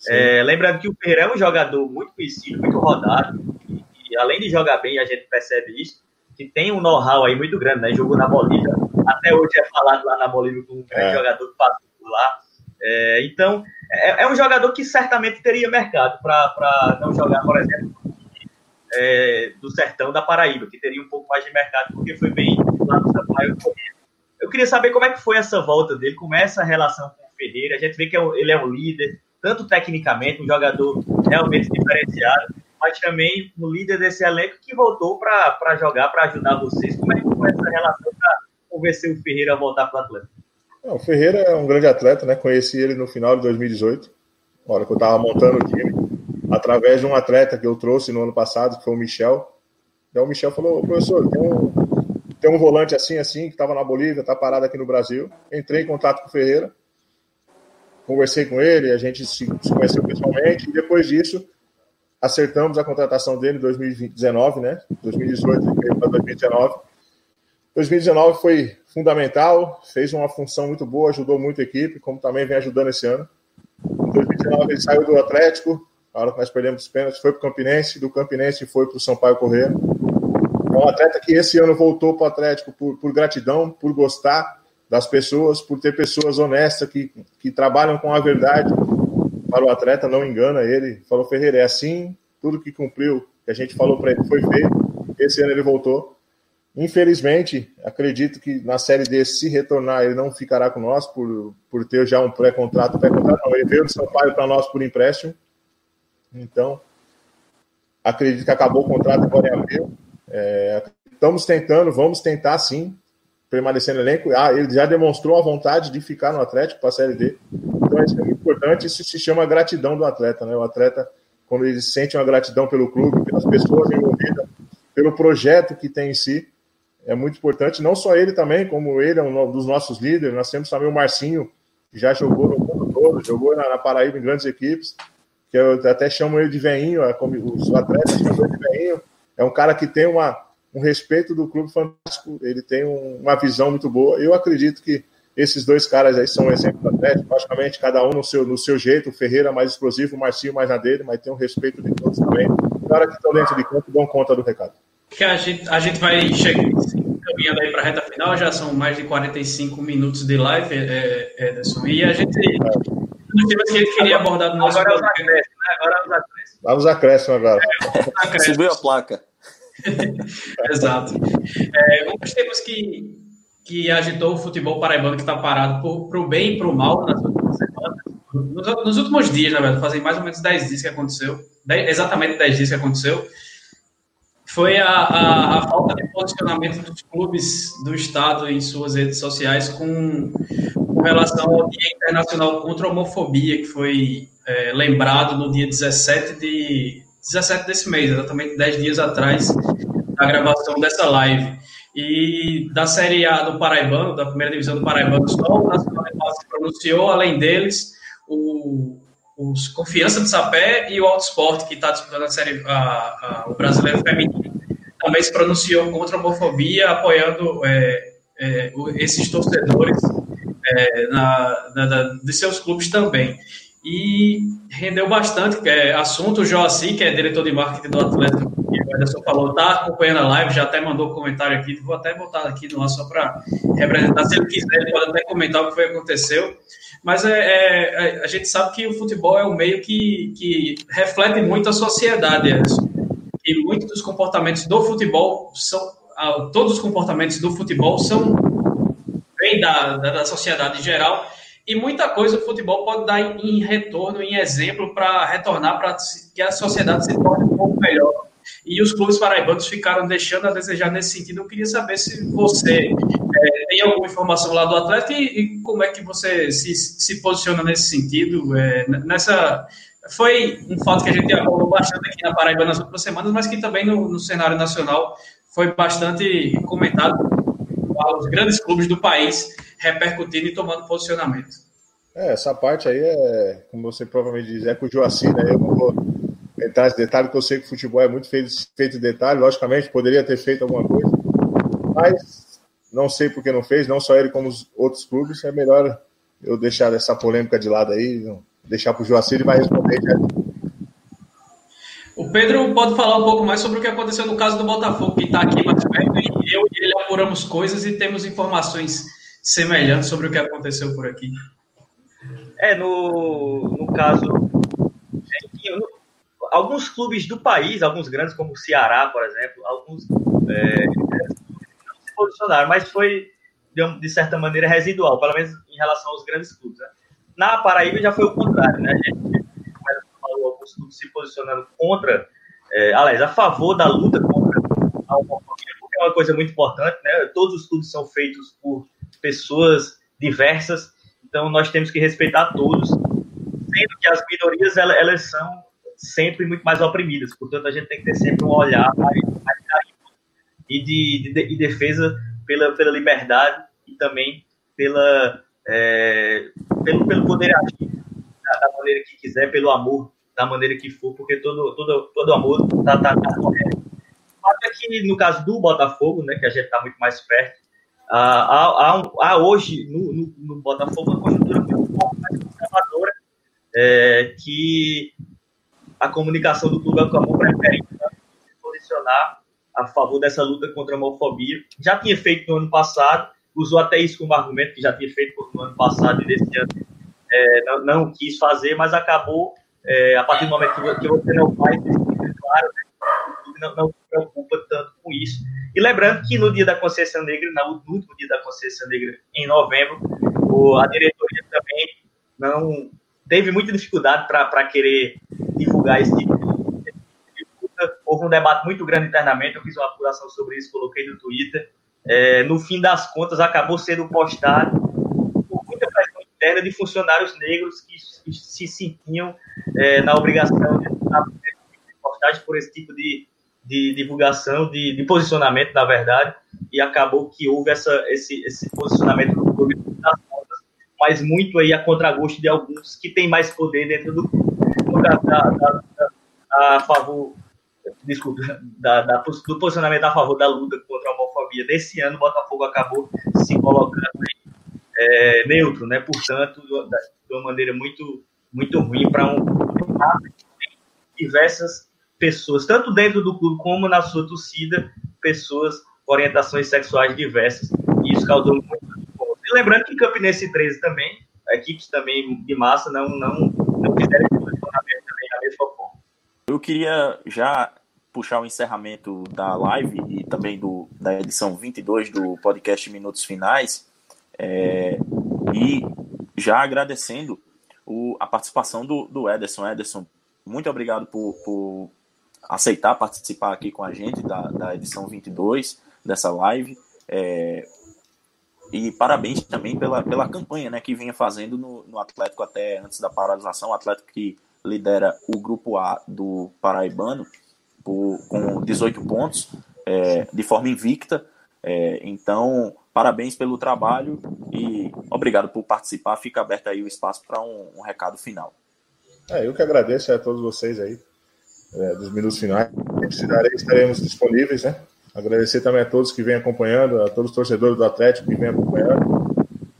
É, lembrando que o Ferreira é um jogador muito conhecido, muito rodado além de jogar bem, a gente percebe isso, que tem um know-how aí muito grande, né? Jogou na Bolívia, até hoje é falado lá na Bolívia com um grande é. jogador que passou por lá. É, então, é, é, um jogador que certamente teria mercado para não jogar, por exemplo, é, do sertão da Paraíba, que teria um pouco mais de mercado, porque foi bem Sampaio Eu queria saber como é que foi essa volta dele, como é essa relação com o Ferreira. A gente vê que é ele é um líder, tanto tecnicamente, um jogador realmente diferenciado, mas também no líder desse elenco que voltou para jogar, para ajudar vocês. Como é que foi essa relação para convencer o Ferreira a voltar para o Atlético? o Ferreira é um grande atleta, né? Conheci ele no final de 2018, na hora que eu estava montando o time, através de um atleta que eu trouxe no ano passado, que foi o Michel. Então o Michel falou, professor, tem um, tem um volante assim, assim, que estava na Bolívia, está parado aqui no Brasil. Entrei em contato com o Ferreira, conversei com ele, a gente se, se conheceu pessoalmente, e depois disso acertamos a contratação dele em 2019, né? 2018 ele veio para 2019. 2019 foi fundamental, fez uma função muito boa, ajudou muito a equipe, como também vem ajudando esse ano. Em 2019 ele saiu do Atlético, a hora que nós perdemos os pênaltis, foi para o Campinense, do Campinense foi para o Sampaio Correia. É um atleta que esse ano voltou para o Atlético por, por, gratidão, por gostar das pessoas, por ter pessoas honestas que, que trabalham com a verdade para o atleta, não engana ele. Falou, Ferreira, é assim, tudo que cumpriu, que a gente falou para ele foi feito. Esse ano ele voltou. Infelizmente, acredito que na Série D, se retornar, ele não ficará com nós por, por ter já um pré-contrato. Pré-contrato não, ele veio do São Paulo para nós por empréstimo. Então, acredito que acabou o contrato agora em abril. É, estamos tentando, vamos tentar sim, permanecer no elenco. Ah, ele já demonstrou a vontade de ficar no Atlético para a Série D. Então, isso é muito importante. Isso se chama gratidão do atleta, né? O atleta, quando ele sente uma gratidão pelo clube, pelas pessoas envolvidas, pelo projeto que tem em si, é muito importante. Não só ele também, como ele é um dos nossos líderes. Nós temos também o Marcinho, que já jogou no mundo todo, jogou na, na Paraíba em grandes equipes, que eu até chamo ele de veinho, é os atletas chamam ele de veinho. É um cara que tem uma, um respeito do clube fantástico, ele tem um, uma visão muito boa. Eu acredito que esses dois caras aí são um exemplo do Atlético, praticamente cada um no seu, no seu jeito, o Ferreira mais explosivo, o Marcinho mais na dele, mas tem um respeito de todos também. Os caras que estão dentro de campo dão conta do recado. Que a gente, a gente vai chegando caminhando aí para a reta final, já são mais de 45 minutos de live, é, é, Ederson, e a gente. Um dos temas que ele queria abordar no nosso agora podcast. Né? Agora os acréscimos. Vamos acréscimo agora. É, Subiu a placa. Exato. É, um dos temas que, que agitou o futebol paraibano, que está parado para o bem e para o mal nas últimas semanas, nos, nos, últimos dias, na verdade, fazem mais ou menos 10 dias que aconteceu, 10, exatamente 10 dias que aconteceu, foi a, a, a, falta de posicionamento dos clubes do Estado em suas redes sociais com, com relação ao Dia Internacional contra a Homofobia, que foi é, lembrado no dia 17, de, 17 desse mês, exatamente 10 dias atrás da gravação dessa live. E da Série A do Paraibano, da primeira divisão do Paraibano, só o Nacional de se pronunciou, além deles, o, os Confiança do Sapé e o Alto Esporte, que está disputando a série, a, a, o Brasileiro Feminino, também se pronunciou contra a homofobia, apoiando é, é, esses torcedores é, na, na, de seus clubes também. E rendeu bastante é, assunto. O Joaci, que é diretor de marketing do Atlético, que o Ederson falou, está acompanhando a live, já até mandou um comentário aqui. Vou até botar aqui no ar só para representar. Se ele quiser, ele pode até comentar o que foi aconteceu. Mas é, é, a gente sabe que o futebol é um meio que, que reflete muito a sociedade. E muitos dos comportamentos do futebol são. Todos os comportamentos do futebol são bem da, da, da sociedade em geral. E muita coisa o futebol pode dar em, em retorno, em exemplo, para retornar para que a sociedade se torne um pouco melhor e os clubes paraibanos ficaram deixando a desejar nesse sentido. Eu queria saber se você é, tem alguma informação lá do atleta e, e, como é que você se, se posiciona nesse sentido. É, nessa foi um fato que a gente abordou bastante aqui na Paraíba nas últimas semanas, mas que também no, no cenário nacional foi bastante comentado os grandes clubes do país repercutindo e tomando posicionamento. É, essa parte aí é, como você provavelmente diz, é com o Joacir, né? Eu não vou entrar nesse detalhe, porque eu sei que o futebol é muito feito, feito de detalhe, logicamente poderia ter feito alguma coisa, mas não sei porque não fez, não só ele como os outros clubes, é melhor eu deixar essa polêmica de lado aí, deixar para o Joacir, ele vai responder já. O Pedro pode falar um pouco mais sobre o que aconteceu no caso do Botafogo, que está aqui mais perto, e eu e ele apuramos coisas e temos informações semelhantes sobre o que aconteceu por aqui. É, no, no caso, alguns clubes do país, alguns grandes, como o Ceará, por exemplo, alguns é, não se posicionaram, mas foi, de, certa maneira, residual, pelo menos em relação aos grandes clubes. Né? Na Paraíba já foi o contrário, né? A gente falou alguns clubes se posicionando contra, é, aliás, a favor da luta contra a homofobia, é uma coisa muito importante, né? Todos os clubes são feitos por pessoas diversas, então nós temos que respeitar todos, sendo que as minorias elas, são sempre muito mais oprimidas. Portanto, a gente tem que ter sempre um olhar mais, mais e de, de, de, defesa pela, pela liberdade e também pela, é, pelo, pelo poder agir da, da, maneira que quiser, pelo amor da maneira que for, porque todo, todo, todo amor está tá, tá correto. Fato é que, no caso do Botafogo, né, que a gente está muito mais perto, há, há, há hoje no, no, no, Botafogo uma conjuntura muito mais conservadora, é, que a comunicação do clube acabou preferindo se posicionar a favor dessa luta contra a homofobia. Já tinha feito no ano passado, usou até isso como argumento, que já tinha feito no ano passado e nesse ano é, não, não, quis fazer, mas acabou, é, a partir do momento que você não faz, claro, né, não, não preocupa tanto com isso. E lembrando que no dia da consciência negra, no último dia da consciência negra, em novembro, a diretoria também não teve muita dificuldade para querer divulgar esse tipo de. Houve um debate muito grande internamente, eu fiz uma apuração sobre isso, coloquei no Twitter. É, no fim das contas, acabou sendo postado por muita pressão interna de funcionários negros que, se sentiam é, na obrigação de postagem por esse tipo de, de divulgação, de, de, posicionamento, na verdade, e acabou que houve essa, esse, esse posicionamento do clube mas muito aí a contragosto de alguns que têm mais poder dentro do clube da, da, da, a favor, desculpa, da, da, do posicionamento a favor da luta contra a homofobia desse ano, o Botafogo acabou se colocando é, neutro, né? Portanto, de uma maneira muito, muito ruim para um diversas pessoas, tanto dentro do clube como na sua torcida, pessoas com orientações sexuais diversas. E isso causou muito E lembrando que Campinense 13 também, equipes também de massa, não, não, não fizeram esse também da mesma forma. Eu queria já puxar o encerramento da live e também do, da edição 22 do podcast Minutos Finais é, e já agradecendo o, a participação do, do Ederson. Ederson, muito obrigado por, por aceitar participar aqui com a gente da, da edição 22 dessa live. É, e parabéns também pela, pela campanha né, que vinha fazendo no, no Atlético até antes da paralisação. O Atlético que lidera o grupo A do Paraibano por, com 18 pontos, é, de forma invicta. É, então, parabéns pelo trabalho e obrigado por participar. Fica aberto aí o espaço para um, um, recado final. É, eu que agradeço a todos vocês aí, é, dos minutos finais. Estaremos disponíveis, né? Agradecer também a todos que vêm acompanhando, a todos os torcedores do Atlético que vêm acompanhando.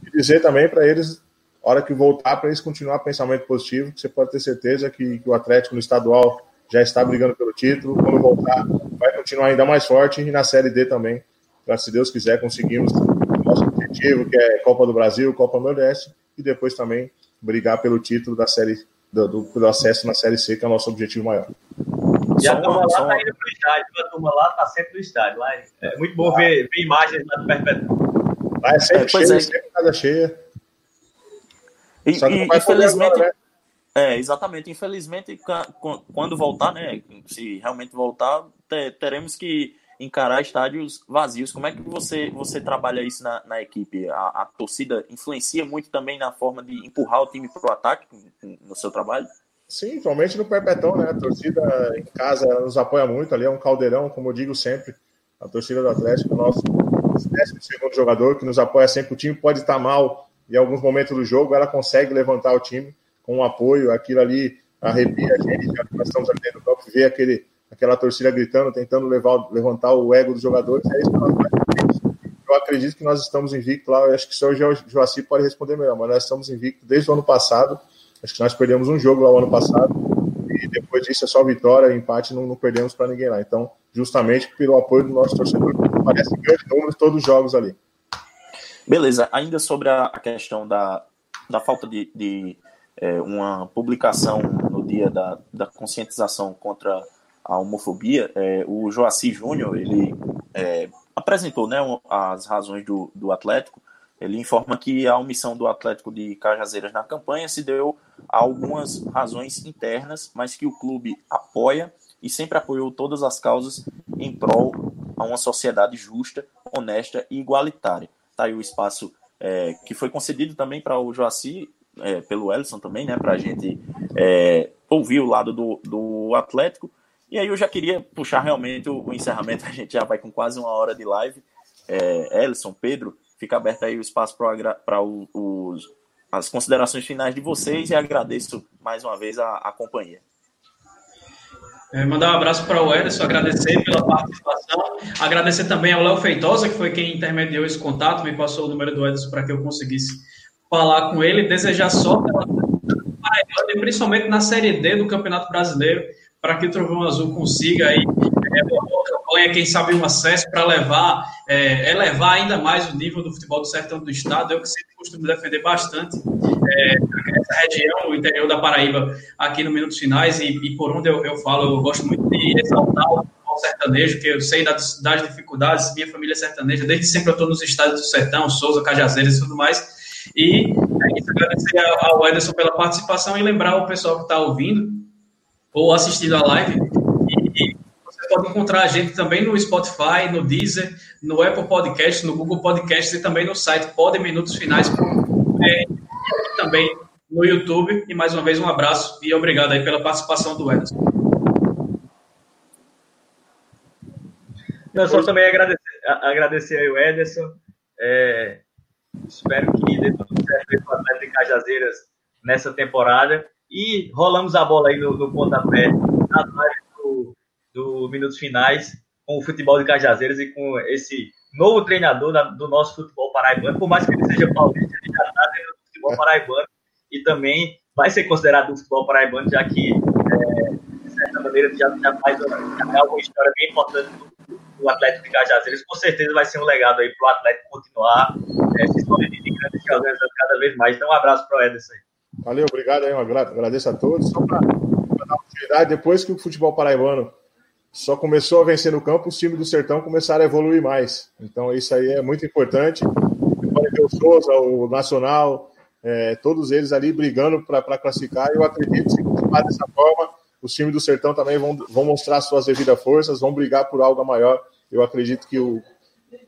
E dizer também para eles, hora que voltar, para eles continuar pensamento positivo, que você pode ter certeza que, que o Atlético no estadual já está brigando pelo título. Quando voltar, vai continuar ainda mais forte e na Série D também, para, se Deus quiser, conseguirmos o nosso objetivo, que é Copa do Brasil, Copa Nordeste, e depois também brigar pelo título da série do, do, do acesso na Série C, que é o nosso objetivo maior. E a turma lá está indo para o estádio, a turma lá está sempre no estádio. Lá é muito bom ver, ver imagens lá do Perpétuo. Lá é sempre é, cheio, é. sempre casa cheia. E, Só que e, infelizmente, agora, né? É, exatamente. Infelizmente, quando voltar, né? Se realmente voltar, teremos que encarar estádios vazios. Como é que você, você trabalha isso na, na equipe? A, a torcida influencia muito também na forma de empurrar o time para o ataque no seu trabalho? Sim, principalmente no Perpetão, né? A torcida em casa nos apoia muito. Ali é um caldeirão, como eu digo sempre. A torcida do Atlético, o nosso 12 segundo jogador, que nos apoia sempre. O time pode estar mal em alguns momentos do jogo, ela consegue levantar o time com um apoio, aquilo ali arrepia a gente, nós estamos aqui dentro do campo, ver aquele, aquela torcida gritando, tentando levar, levantar o ego dos jogadores, é isso que nós. Eu acredito que nós estamos invictos lá, eu acho que o senhor Joaci pode responder melhor, mas nós estamos invictos desde o ano passado, acho que nós perdemos um jogo lá o ano passado, e depois disso é só vitória, empate, não, não perdemos para ninguém lá. Então, justamente pelo apoio do nosso torcedor, parece grande número todos os jogos ali. Beleza, ainda sobre a questão da, da falta de, de é, uma publicação no dia da, da conscientização contra a homofobia, é, o Joaci Júnior, ele é, apresentou né, as razões do, do Atlético, ele informa que a omissão do Atlético de Cajazeiras na campanha se deu a algumas razões internas, mas que o clube apoia e sempre apoiou todas as causas em prol a uma sociedade justa, honesta e igualitária. Está aí o espaço é, que foi concedido também para o Joaci é, pelo Ellison também, né, para a gente é, ouvir o lado do, do Atlético. E aí eu já queria puxar realmente o, encerramento, a gente já vai com quase uma hora de live. É, Ellison, Pedro, fica aberto aí o espaço para as considerações finais de vocês e agradeço mais uma vez a, a companhia. É, mandar um abraço para o Ederson, agradecer pela participação, agradecer também ao Léo Feitosa, que foi quem intermediou esse contato, me passou o número do Ederson para que eu conseguisse falar com ele, desejar sorte principalmente na Série D do Campeonato Brasileiro, para que o Trovão Azul consiga aí é, campanha, quem sabe um acesso para levar, é, elevar ainda mais o nível do futebol do sertão do estado. Eu que sempre costumo defender bastante é, essa região, o interior da Paraíba, aqui no Minutos Finais, e, e por onde eu, eu, falo, eu gosto muito de ressaltar o futebol sertanejo, que eu sei das, das dificuldades, minha família é sertaneja, desde sempre eu estou nos estados do sertão, Souza, Cajazeiras e tudo mais, e é isso, agradecer ao Ederson pela participação e lembrar o pessoal que está ouvindo ou assistindo a live e você pode encontrar a gente também no Spotify, no Deezer, no Apple Podcast, no Google Podcast e também no site podeminutosfinais.com e também no YouTube. E mais uma vez um abraço e obrigado aí pela participação do Ederson. Eu só também agradecer, agradecer aí o Ederson. É, Espero que dê tudo certo com o Atlético de Cajazeiras nessa temporada. E rolamos a bola aí no, no pontapé nas lives do, do Minutos Finais com o futebol de Cajazeiras e com esse novo treinador da, do nosso futebol paraibano. Por mais que ele seja paulista, ele já está dentro do futebol paraibano e também vai ser considerado do futebol paraibano, já que, é, de certa maneira, já, já faz já uma história bem importante no do Atlético de Cajazeiras, com certeza vai ser um legado aí para o Atlético continuar é, se solidificando e se organizando cada vez mais. Então, um abraço para o Ederson aí. Valeu, obrigado aí, agradeço a todos. Só para dar oportunidade, depois que o futebol paraibano só começou a vencer no campo, os times do Sertão começaram a evoluir mais. Então, isso aí é muito importante. O Souza, o Nacional, é, todos eles ali brigando para classificar. Eu acredito que se continuar dessa forma, os times do Sertão também vão, vão mostrar suas devidas forças, vão brigar por algo maior. Eu acredito que o,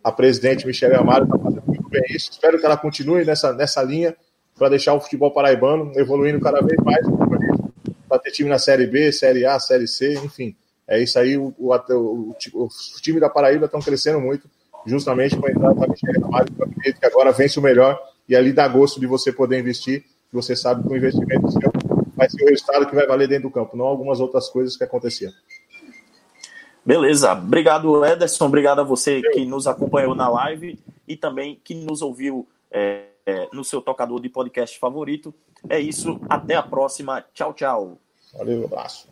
a presidente Michele Amaro está fazendo muito bem isso. Espero que ela continue nessa, nessa linha para deixar o futebol paraibano evoluindo cada vez mais para ter time na Série B, Série A, Série C, enfim. É isso aí, o, o, o, o time da Paraíba estão crescendo muito, justamente com a entrada da Michele Amaro, que agora vence o melhor e ali dá gosto de você poder investir, você sabe que o investimento seu vai ser o resultado que vai valer dentro do campo, não algumas outras coisas que aconteciam. Beleza, obrigado Ederson, obrigado a você que nos acompanhou na live e também que nos ouviu é, no seu tocador de podcast favorito. É isso, até a próxima, tchau, tchau. Valeu, abraço.